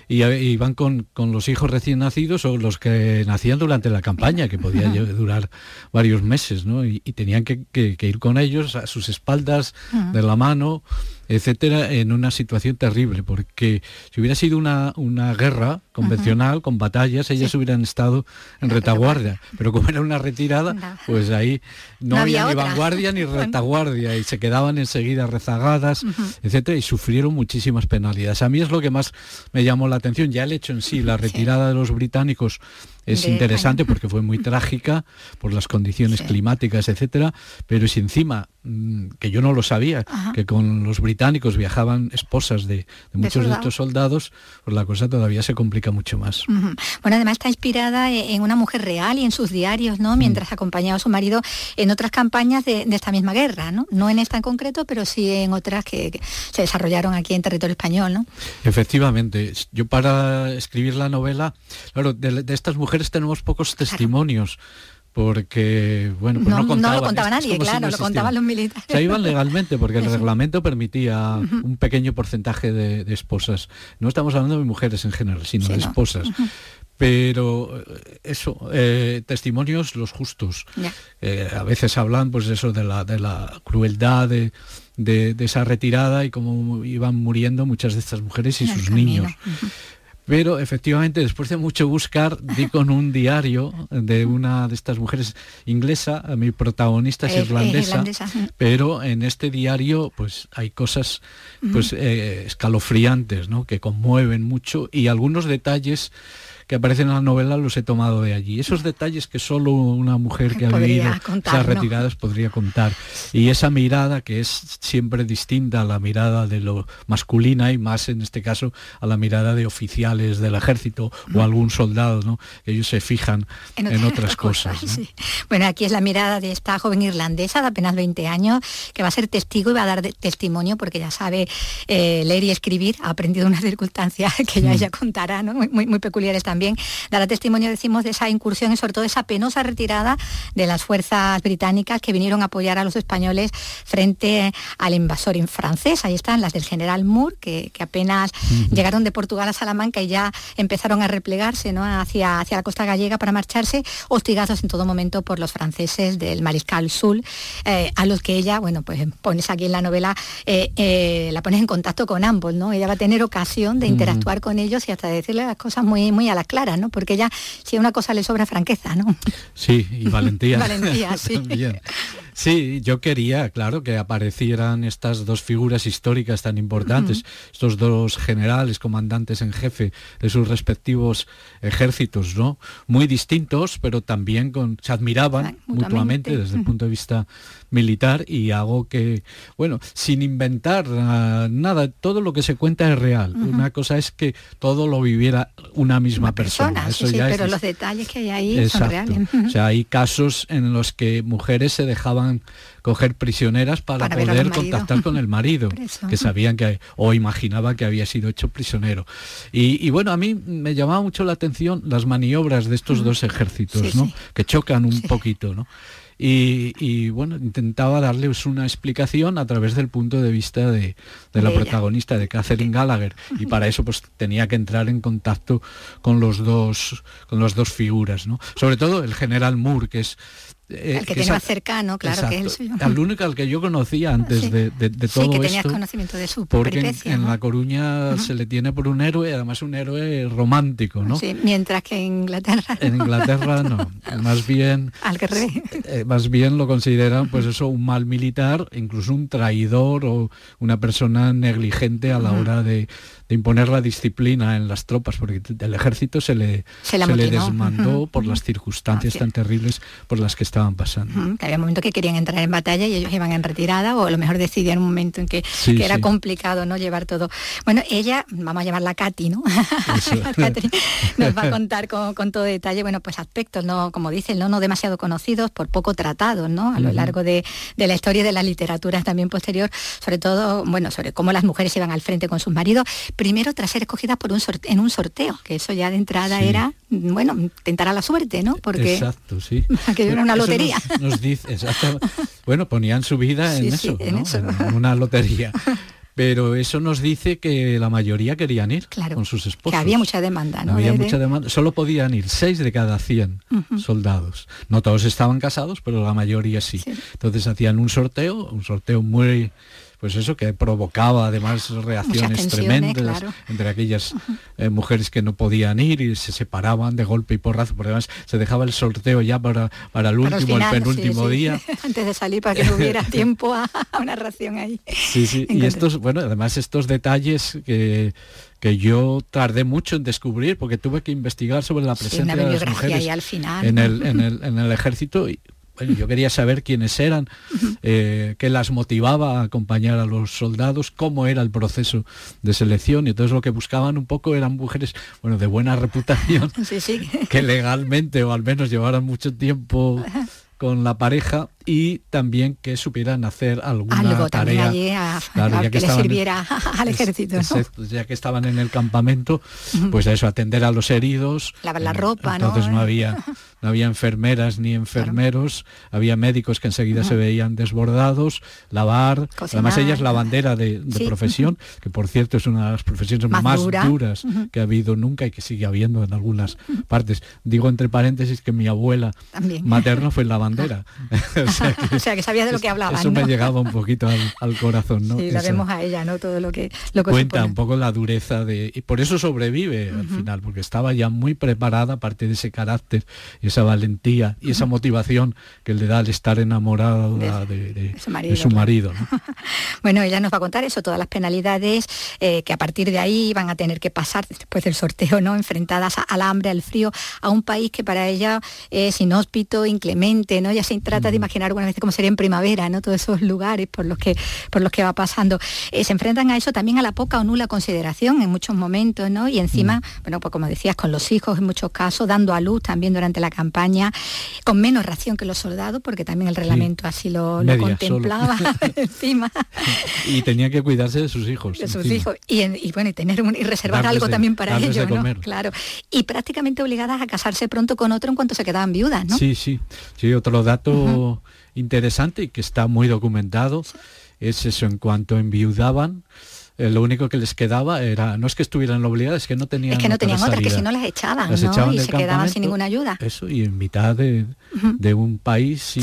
y eh, iban con, con los hijos recién nacidos o los que nacían durante la campaña, que podía durar varios meses, ¿no? Y, y tenían que, que- que ir con ellos a sus espaldas, de la mano, etcétera, en una situación terrible, porque si hubiera sido una, una guerra convencional, con batallas, ellas hubieran estado en retaguardia, pero como era una retirada, pues ahí no, No había, había ni vanguardia ni retaguardia y se quedaban enseguida rezagadas, etcétera, y sufrieron muchísimas penalidades. A mí es lo que más me llamó la atención, ya el hecho en sí, la retirada de los británicos es interesante porque fue muy trágica por las condiciones climáticas, etcétera, pero si encima mm, que yo no lo sabía, que con los británicos viajaban esposas de, muchos de, estos soldados, pues la cosa todavía se complica mucho más. Bueno, además está inspirada e, en una mujer real y en sus diarios, ¿no? Mientras acompañaba a su marido en otras campañas de, esta misma guerra, ¿no? No en esta en concreto, pero sí en otras que, se desarrollaron aquí en territorio español, ¿no? Efectivamente. Yo para escribir la novela, claro, de, estas mujeres tenemos pocos testimonios porque bueno pues no, no, lo contaba nadie claro lo contaban los militares. Se iban legalmente porque el reglamento permitía un pequeño porcentaje de, esposas. No estamos hablando de mujeres en general sino de esposas. Pero eh, eso eh, testimonios los justos. Eh, a veces hablan pues eso de la de la crueldad de, esa retirada y cómo iban muriendo muchas de estas mujeres y sus niños pero efectivamente, después de mucho buscar, di con un diario de una de estas mujeres inglesa, mi protagonista es, irlandesa, pero en este diario pues hay cosas pues eh, escalofriantes, ¿no? Que conmueven mucho y algunos detalles que aparecen en la novela los he tomado de allí. Esos detalles que solo una mujer que ha vivido esas retiradas podría contar. Y esa mirada que es siempre distinta a la mirada de lo masculina y más en este caso a la mirada de oficiales del ejército o algún soldado, ¿no? ellos se fijan en, otras, cosas. Bueno, aquí es la mirada de esta joven irlandesa de apenas 20 años que va a ser testigo y va a dar testimonio porque ya sabe eh, leer y escribir, ha aprendido una circunstancia que ya mm. ella contará, ¿no? muy, muy peculiares también también dará testimonio, decimos, de esa incursión y sobre todo esa penosa retirada de las fuerzas británicas que vinieron a apoyar a los españoles frente al invasor francés. Ahí están las del general Moore, que, apenas llegaron de Portugal a Salamanca y ya empezaron a replegarse ¿no? hacia, hacia la costa gallega para marcharse, hostigados en todo momento por los franceses del mariscal Sul, eh, a los que ella, bueno, pues pones aquí en la novela, eh, eh, la pones en contacto con ambos, ¿no? Ella va a tener ocasión de interactuar con ellos y hasta decirle las cosas muy, muy a la clara, ¿no? Porque ya si a una cosa le sobra franqueza, ¿no? Sí, y valentía. valentía, sí. Sí, yo quería, claro, que aparecieran estas dos figuras históricas tan importantes, estos dos generales, comandantes en jefe de sus respectivos ejércitos, ¿no? Muy distintos, pero también con, se admiraban mutuamente, desde el punto de vista militar y hago que, bueno, sin inventar ah, nada, todo lo que se cuenta es real. Una cosa es que todo lo viviera una misma persona. Eso sí, pero los detalles que hay ahí son reales. O sea, hay casos en los que mujeres se dejaban coger prisioneras para, poder contactar con el marido, que sabían que o imaginaban que había sido hecho prisionero. Y, bueno, a mí me llamaba mucho la atención las maniobras de estos dos ejércitos, ¿no? Que chocan un poquito, ¿no? Y, bueno, intentaba darles una explicación a través del punto de vista de, la protagonista, de Catherine Gallagher, y para eso pues tenía que entrar en contacto con los dos, con las dos figuras, ¿no? Sobre todo el general Moore, que es eh, el que, tiene más cercano, claro, que es Al único al que yo conocía antes de, de, de, todo sí, que tenías conocimiento de su Porque en, La Coruña se le tiene por un héroe, además un héroe romántico, ¿no? Sí, mientras que en Inglaterra... En Inglaterra no, más bien... Al que eh, más bien lo consideran, pues eso, un mal militar, incluso un traidor o una persona negligente a la hora de de imponer la disciplina en las tropas, porque el ejército se le, se, le desmandó por las circunstancias tan terribles por las que estaban pasando. había momentos que querían entrar en batalla y ellos iban en retirada o a lo mejor decidían un momento en que, era complicado no llevar todo. Bueno, ella, vamos a llamarla Katy, ¿no? nos va a contar con, todo detalle, bueno, pues aspectos, no, como dicen, no, no demasiado conocidos, por poco tratados, ¿no? A lo largo de, de la historia de la literatura también posterior, sobre todo, bueno, sobre cómo las mujeres iban al frente con sus maridos, primero tras ser escogidas por un en un sorteo, que eso ya de entrada era, bueno, tentar a la suerte, ¿no? Porque exacto, sí. que era una lotería. Nos, dice, bueno, ponían su vida en, eso, en, una lotería. Pero eso nos dice que la mayoría querían ir con sus esposos. Que había mucha demanda, ¿no? Había mucha demanda. Solo podían ir seis de cada 100 soldados. No todos estaban casados, pero la mayoría sí. Entonces hacían un sorteo, un sorteo muy pues eso que provocaba además reacciones tremendas entre aquellas eh, mujeres que no podían ir y se separaban de golpe y porrazo, porque además se dejaba el sorteo ya para, para el último, el, penúltimo día. Antes de salir para que no hubiera tiempo a, una ración ahí. Sí, sí, y estos, bueno, además estos detalles que que yo tardé mucho en descubrir porque tuve que investigar sobre la presencia de las mujeres al final. En, el, en, el, en el ejército y, yo quería saber quiénes eran, eh, qué las motivaba a acompañar a los soldados, cómo era el proceso de selección. Y entonces lo que buscaban un poco eran mujeres, bueno, de buena reputación, que legalmente o al menos llevaran mucho tiempo con la pareja y también que supieran hacer alguna Algo tarea. allí a, ya que, le sirviera al ejército ya que estaban en el campamento pues a eso atender a los heridos. Lavar la ropa entonces no, había no había enfermeras ni enfermeros había médicos que enseguida se veían desbordados lavar además ella es lavandera de, profesión que por cierto es una de las profesiones más, duras que ha habido nunca y que sigue habiendo en algunas partes. Digo entre paréntesis que mi abuela materna fue o sea, que sabías de lo que hablaba. Eso me llegaba un poquito al, corazón, ¿no? Sí, la vemos a ella, ¿no? Todo lo que, lo cuenta un poco la dureza de y por eso sobrevive al final, porque estaba ya muy preparada, aparte de ese carácter, y esa valentía y esa motivación que le da al estar enamorada de, su marido. bueno, ella nos va a contar eso, todas las penalidades eh, que a partir de ahí van a tener que pasar después del sorteo, ¿no? Enfrentadas al hambre, al frío, a un país que para ella es inhóspito, inclemente, ¿no? Ya se trata de imaginar alguna vez cómo sería en primavera, ¿no? Todos esos lugares por los que, por los que va pasando. Eh, se enfrentan a eso también a la poca o nula consideración en muchos momentos, ¿no? Y encima, mm. bueno, pues como decías, con los hijos en muchos casos, dando a luz también durante la campaña, con menos ración que los soldados, porque también el reglamento así lo, contemplaba encima. y tenía que cuidarse de sus hijos. De sus hijos. Y, bueno, y tener y reservar algo también para ellos, ¿no? Claro. Y prácticamente obligadas a casarse pronto con otro en cuanto se quedaban viudas, ¿no? Sí, sí. Sí, otro dato interesante y que está muy documentado. Es eso en cuanto enviudaban eh, lo único que les quedaba era, no es que estuvieran obligadas, es que no tenían Es que no tenían otras, que si no las echaban, ¿no? y se quedaban sin ninguna ayuda. Eso, y en mitad de, un país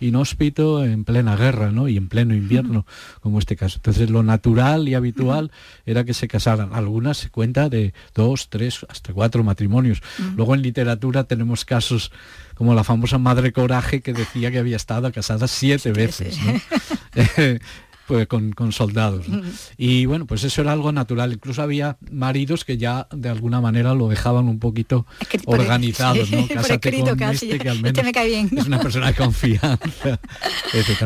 inhóspito en plena guerra, ¿no? Y en pleno invierno, como este caso. Entonces lo natural y habitual era que se casaran. Algunas se cuenta de dos, tres, hasta cuatro matrimonios. Luego en literatura tenemos casos como la famosa Madre Coraje que decía que había estado casada siete veces. pues, con, con, soldados. Y bueno, pues eso era algo natural. Incluso había maridos que ya de alguna manera lo dejaban un poquito organizado, ¿no? Cásate con este que al menos es una persona de confianza,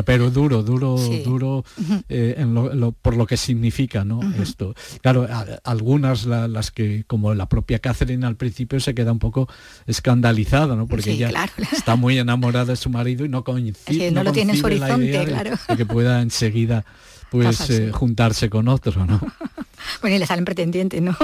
Pero duro, duro, duro eh, en por lo que significa, ¿no? Esto. Claro, algunas las que, como la propia Catherine al principio, se queda un poco escandalizada, ¿no? Porque ella está muy enamorada de su marido y no coincide. no, lo tiene en su horizonte, claro. que pueda enseguida pues eh, juntarse con otros, ¿no? bueno, y le salen pretendientes, ¿no?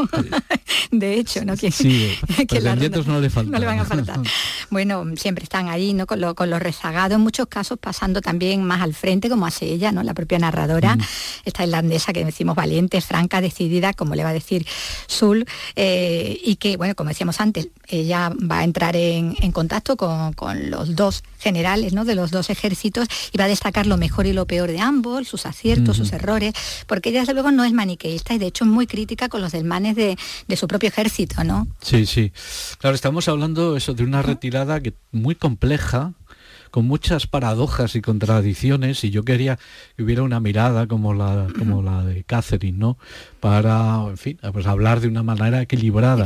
de hecho, ¿no? Que, sí, pretendientes no le faltan. No le van a faltar. bueno, siempre están ahí, ¿no? Con, lo, con, los rezagados, en muchos casos pasando también más al frente, como hace ella, ¿no? La propia narradora, mm. esta irlandesa que decimos valiente, franca, decidida, como le va a decir Sul, eh, y que, bueno, como decíamos antes, ella va a entrar en, contacto con, con, los dos generales, ¿no? De los dos ejércitos y va a destacar lo mejor y lo peor de ambos, sus aciertos, sus errores, porque ella desde luego no es maniqueísta y de hecho es muy crítica con los desmanes de, su propio ejército, ¿no? Sí, sí. Claro, estamos hablando eso de una retirada que muy compleja, con muchas paradojas y contradicciones y yo quería que hubiera una mirada como la como la de Catherine no para en fin pues hablar de una manera equilibrada.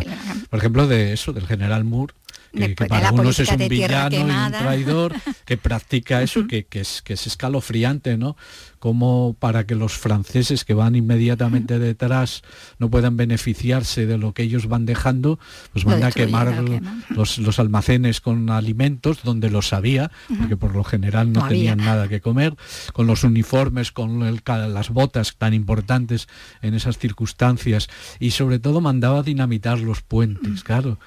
Por ejemplo de eso del general Moore que, para unos es un villano y un traidor, que practica eso, que, es, que es escalofriante, ¿no? Como para que los franceses que van inmediatamente detrás no puedan beneficiarse de lo que ellos van dejando, pues van a quemar los, almacenes con alimentos donde los había, porque por lo general no, tenían nada que comer, con los uniformes, con las botas tan importantes en esas circunstancias y sobre todo mandaba dinamitar los puentes, claro.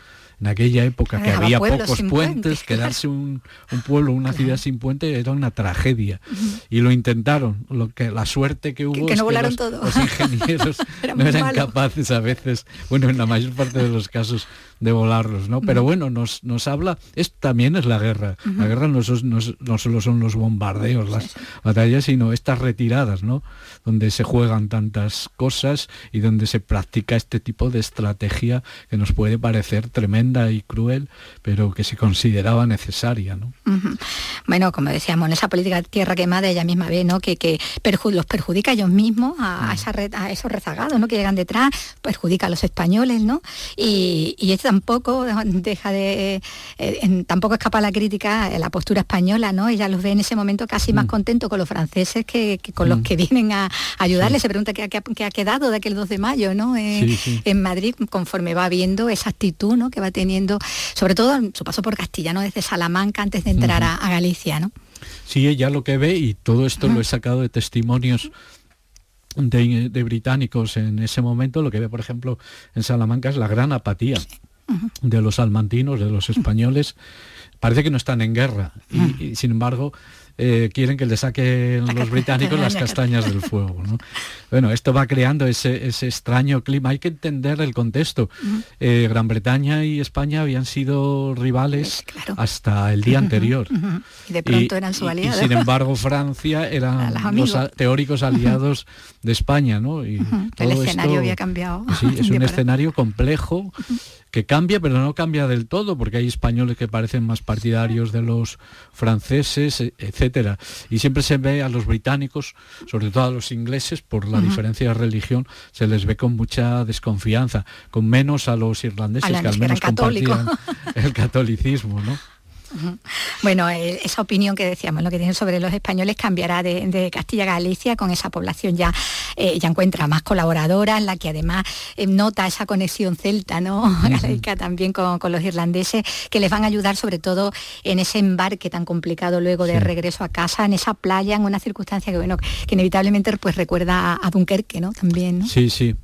En aquella época que había pocos puentes, quedarse un, pueblo, una ciudad sin puente era una tragedia. Y lo intentaron. Lo que la suerte que hubo que, no los, los, ingenieros no eran capaces a veces, bueno, en la mayor parte de los casos, de volarlos, ¿no? Pero bueno, nos, nos habla, esto también es la guerra. La guerra no, no, solo son los bombardeos, las batallas, sino estas retiradas, ¿no? Donde se juegan tantas cosas y donde se practica este tipo de estrategia que nos puede parecer tremenda y cruel, pero que se consideraba necesaria, ¿no? Bueno, como decíamos, en esa política de tierra quemada ella misma ve, ¿no? Que, que los perjudica a ellos mismos, a, a, esos rezagados, ¿no? Que llegan detrás, perjudica a los españoles, ¿no? Y, y este tampoco deja de eh, tampoco escapa la crítica la postura española, ¿no? Ella los ve en ese momento casi más mm. contento con los franceses que, con los mm. que vienen a, ayudarle. Se pregunta qué, ha quedado de aquel 2 de mayo, ¿no? Eh, en Madrid, conforme va viendo esa actitud, ¿no? Que va teniendo, sobre todo su paso por Castilla, ¿no? Desde Salamanca antes de entrar a, Galicia, ¿no? Sí, ella lo que ve, y todo esto lo he sacado de testimonios de, británicos en ese momento, lo que ve, por ejemplo, en Salamanca es la gran apatía de los salmantinos, de los españoles, parece que no están en guerra y, sin embargo eh, quieren que le saquen los británicos las castañas del fuego. Bueno, esto va creando ese, extraño clima. Hay que entender el contexto. Eh, Gran Bretaña y España habían sido rivales hasta el día anterior. Y de pronto eran su aliado. Y, sin embargo, Francia eran los teóricos aliados de España. ¿no? Y el escenario había cambiado. Sí, es un escenario complejo que cambia, pero no cambia del todo, porque hay españoles que parecen más partidarios de los franceses, e, etcétera. Y siempre se ve a los británicos, sobre todo a los ingleses, por la diferencia de religión, se les ve con mucha desconfianza, con menos a los irlandeses, que al menos compartían el catolicismo, ¿no? Bueno, eh, esa opinión que decíamos, lo que tienen sobre los españoles cambiará de, Castilla a Galicia con esa población ya, eh, ya encuentra más colaboradora, en la que además eh, nota esa conexión celta, ¿no? también con, los irlandeses, que les van a ayudar sobre todo en ese embarque tan complicado luego de regreso a casa, en esa playa, en una circunstancia que bueno, que inevitablemente pues recuerda a, Dunkerque, ¿no? También, Sí, sí.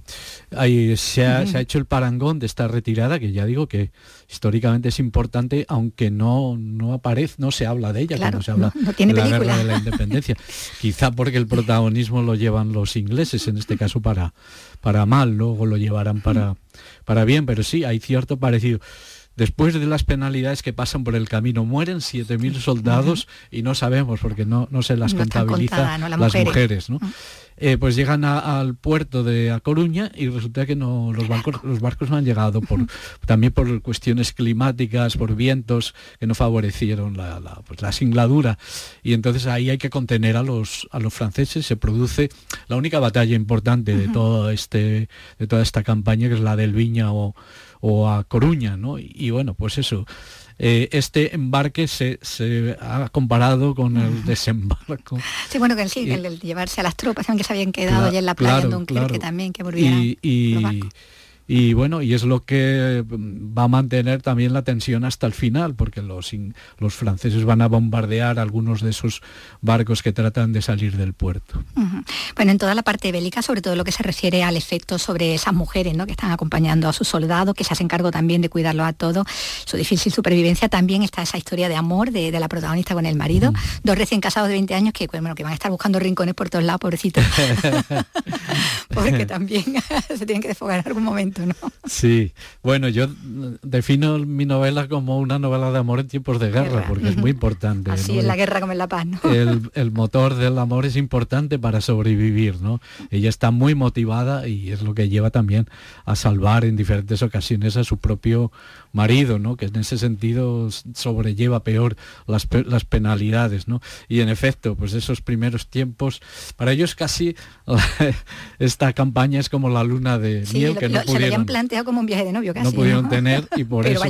Ahí se ha, hecho el parangón de esta retirada, que ya digo que históricamente es importante, aunque no, no aparece, no se habla de ella cuando se habla de la guerra de la independencia. Quizá porque el protagonismo lo llevan los ingleses, en este caso para, para mal, luego lo llevarán para, para bien, pero sí, hay cierto parecido. Después de las penalidades que pasan por el camino, mueren 7.000 soldados y no sabemos, porque no, no se las contabiliza las mujeres. ¿no? Eh, pues llegan al puerto de A Coruña y resulta que no los barcos los barcos no han llegado por también por cuestiones climáticas por vientos que no favorecieron la, la, pues singladura. Y entonces ahí hay que contener a los a los franceses. Se produce la única batalla importante de todo este de toda esta campaña que es la del Viña o, a Coruña ¿no? y bueno pues eso eh, este embarque se, ha comparado con el desembarco. Sí, bueno, que sí, el, llevarse a las tropas que se habían quedado allá en la playa en Dunkerque también, que volvieran. y, y bueno, y es lo que va a mantener también la tensión hasta el final, porque los, los franceses van a bombardear algunos de esos barcos que tratan de salir del puerto. Bueno, en toda la parte bélica, sobre todo lo que se refiere al efecto sobre esas mujeres ¿no? que están acompañando a sus soldados, que se hacen cargo también de cuidarlo a todos, su difícil supervivencia, también está esa historia de amor de, la protagonista con el marido, dos recién casados de 20 años que, bueno, que van a estar buscando rincones por todos lados, pobrecitos, porque también se tienen que desfogar en algún momento. Sí, bueno, yo defino mi novela como una novela de amor en tiempos de guerra, porque es muy importante. Así es la guerra como en la paz, ¿no? El, motor del amor es importante para sobrevivir, ¿no? Ella está muy motivada y es lo que lleva también a salvar en diferentes ocasiones a su propio marido, ¿no? Que en ese sentido sobrelleva peor las, las penalidades, ¿no? Y en efecto, pues esos primeros tiempos, para ellos casi esta campaña es como la luna de miel que no pudieron planteado como un viaje de novio casi. No pudieron tener y por eso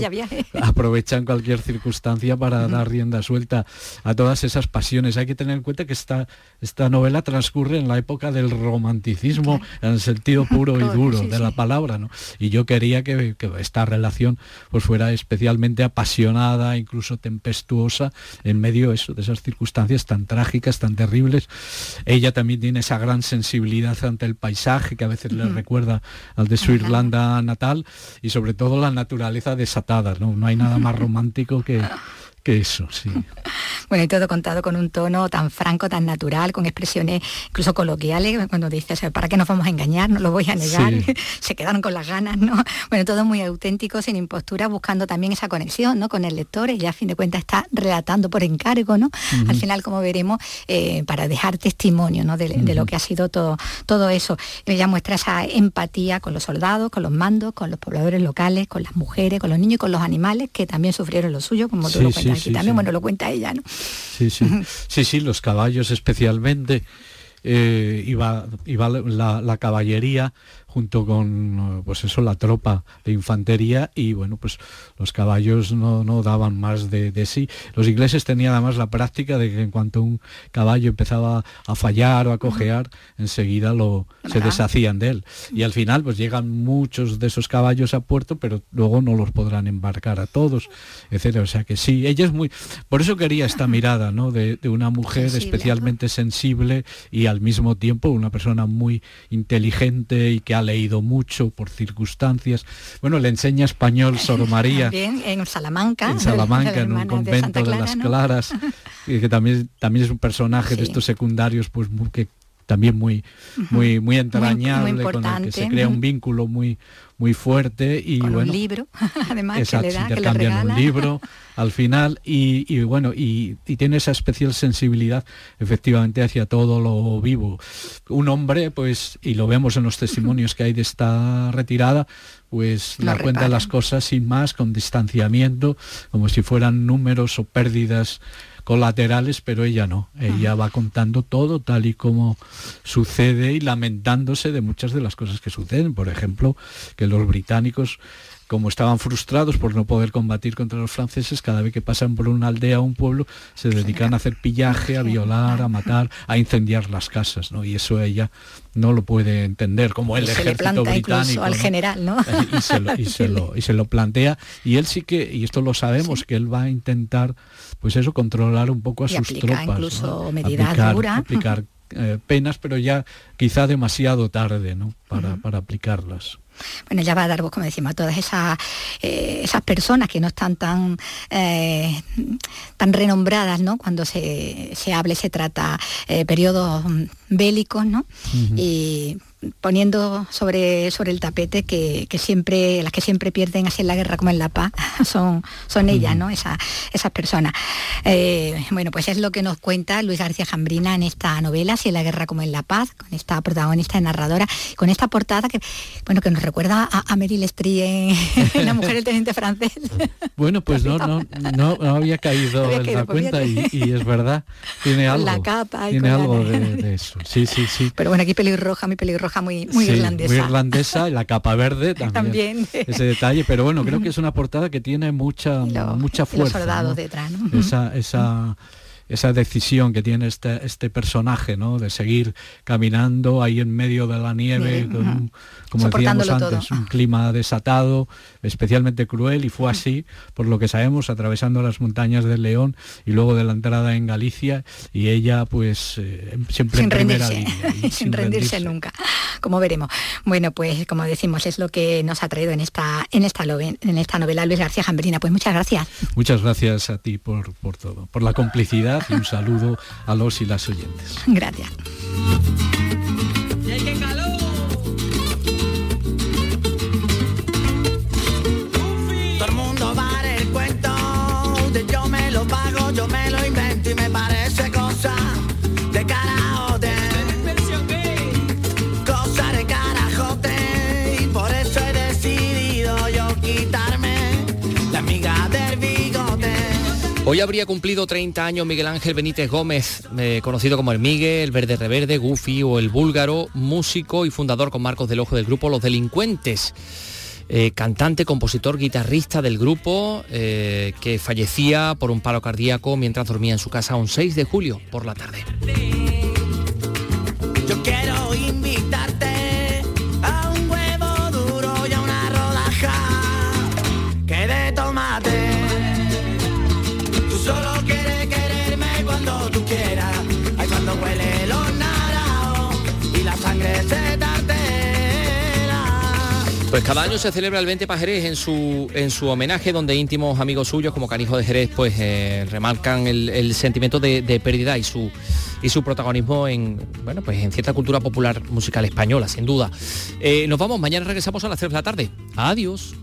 aprovechan cualquier circunstancia para dar rienda suelta a todas esas pasiones. Hay que tener en cuenta que esta, esta novela transcurre en la época del romanticismo, en el sentido puro y duro de la palabra. ¿no? Y yo quería que, esta relación pues fuera especialmente apasionada, incluso tempestuosa, en medio eso, de esas circunstancias tan trágicas, tan terribles. Ella también tiene esa gran sensibilidad ante el paisaje que a veces le recuerda al de su Irlanda Natal y sobre todo la naturaleza desatada, ¿no? No hay nada más romántico que, que eso, sí. Bueno, y todo contado con un tono tan franco, tan natural, con expresiones incluso coloquiales, cuando dices, ¿para qué nos vamos a engañar? No lo voy a negar. Se quedaron con las ganas, ¿no? Bueno, todo muy auténtico, sin impostura, buscando también esa conexión, ¿no? Con el lector, y a fin de cuentas está relatando por encargo, ¿no? Al final, como veremos, eh, para dejar testimonio, ¿no? De, lo que ha sido todo, todo eso. Ella muestra esa empatía con los soldados, con los mandos, con los pobladores locales, con las mujeres, con los niños y con los animales que también sufrieron lo suyo, como tú lo cuentas aquí también, bueno, lo cuenta ella, ¿no? Sí, sí. Sí, sí, los caballos especialmente. Eh, iba, iba la, la, caballería junto con pues eso la tropa de infantería y bueno pues los caballos no, no daban más de, de, sí. Los ingleses tenían además la práctica de que en cuanto un caballo empezaba a fallar o a cojear enseguida lo se deshacían de él. Y al final pues llegan muchos de esos caballos a puerto pero luego no los podrán embarcar a todos etcétera. O sea que sí ella es muy por eso quería esta mirada no de, de una mujer sensible, especialmente sensible y al mismo tiempo una persona muy inteligente y que ha leído mucho por circunstancias. Bueno, le enseña español Sor María. En Salamanca. En Salamanca, en un convento de, Clara, de las ¿no? Claras, que también, también es un personaje sí. de estos secundarios, pues muy, que también muy, muy, muy entrañable, muy, muy con el que se crea un vínculo muy, muy fuerte y con bueno un libro además exacto, que le da, intercambian que le regala. un libro al final y, y bueno y, y, tiene esa especial sensibilidad efectivamente hacia todo lo vivo. Un hombre pues y lo vemos en los testimonios que hay de esta retirada pues la cuenta las cosas sin más con distanciamiento como si fueran números o pérdidas colaterales, pero ella no. Ella va contando todo tal y como sucede y lamentándose de muchas de las cosas que suceden. Por ejemplo, que los británicos como estaban frustrados por no poder combatir contra los franceses, cada vez que pasan por una aldea o un pueblo, se dedican a hacer pillaje, a violar, a matar, a incendiar las casas, ¿no? Y eso ella no lo puede entender, como el Y se le ejército planta británico. incluso al ¿no? general, ¿no? Y se, lo, y, se lo, y se lo plantea. Y él sí que, y esto lo sabemos, que él va a intentar, pues eso, controlar un poco a Y sus tropas. incluso ¿no? medidas aplicar, duras. aplicar eh, penas, pero ya quizá demasiado tarde, ¿no? Para, para aplicarlas. bueno, ya va a dar voz, como decimos, a todas esas, eh, esas personas que no están tan, eh, tan renombradas, ¿no? Cuando se, se habla y se trata eh, periodos bélicos, ¿no? Y poniendo sobre, sobre el tapete que, que siempre, las que siempre pierden así en la guerra como en la paz, son, son ellas, ¿no? Esa- esas personas. Eh, bueno, pues es lo que nos cuenta Luis García Jambrina en esta novela, Si en la guerra como en la paz, con esta protagonista y narradora, con esta portada que, bueno, que nos recuerda a, a Meryl Streep en, en La mujer del teniente francés. Bueno, pues no, no, no, no había caído Había en caído, la pues cuenta y, es verdad, tiene algo. la capa y tiene la- algo de, de eso. Sí, sí, sí. Pero bueno, aquí pelirroja, mi pelirroja muy, muy Sí, irlandesa. Muy irlandesa y la capa verde también. También. Ese detalle, pero bueno, creo que es una portada que tiene mucha, mucha los fuerza. soldados ¿no? detrás, ¿no? Esa, esa, esa decisión que tiene este, este personaje, ¿no? De seguir caminando ahí en medio de la nieve, con como decíamos antes, todo. un clima desatado, especialmente cruel, y fue así, por lo que sabemos, atravesando las montañas del León y luego de la entrada en Galicia, y ella pues eh, siempre sin en primera rendirse, línea. sin, rendirse, nunca, como veremos. Bueno, pues como decimos, es lo que nos ha traído en esta, en esta, loven- en esta novela Luis García Jambrina. Pues muchas gracias. Muchas gracias a ti por, por todo, por la complicidad y un saludo a los y las oyentes. Gracias. Hoy habría cumplido 30 años Miguel Ángel Benítez Gómez, eh, conocido como el Migue, el Verde Reverde, Goofy o el Búlgaro, músico y fundador con Marcos del Ojo del grupo Los Delincuentes. Eh, cantante, compositor, guitarrista del grupo, eh, que fallecía por un paro cardíaco mientras dormía en su casa un 6 de julio por la tarde. Pues cada año se celebra el 20 para Jerez en su, en su homenaje, donde íntimos amigos suyos como Canijo de Jerez pues eh, remarcan el, el sentimiento de, de pérdida y su, y su protagonismo en, bueno, pues en cierta cultura popular musical española, sin duda. Eh, nos vamos, mañana regresamos a las 3 de la tarde. Adiós.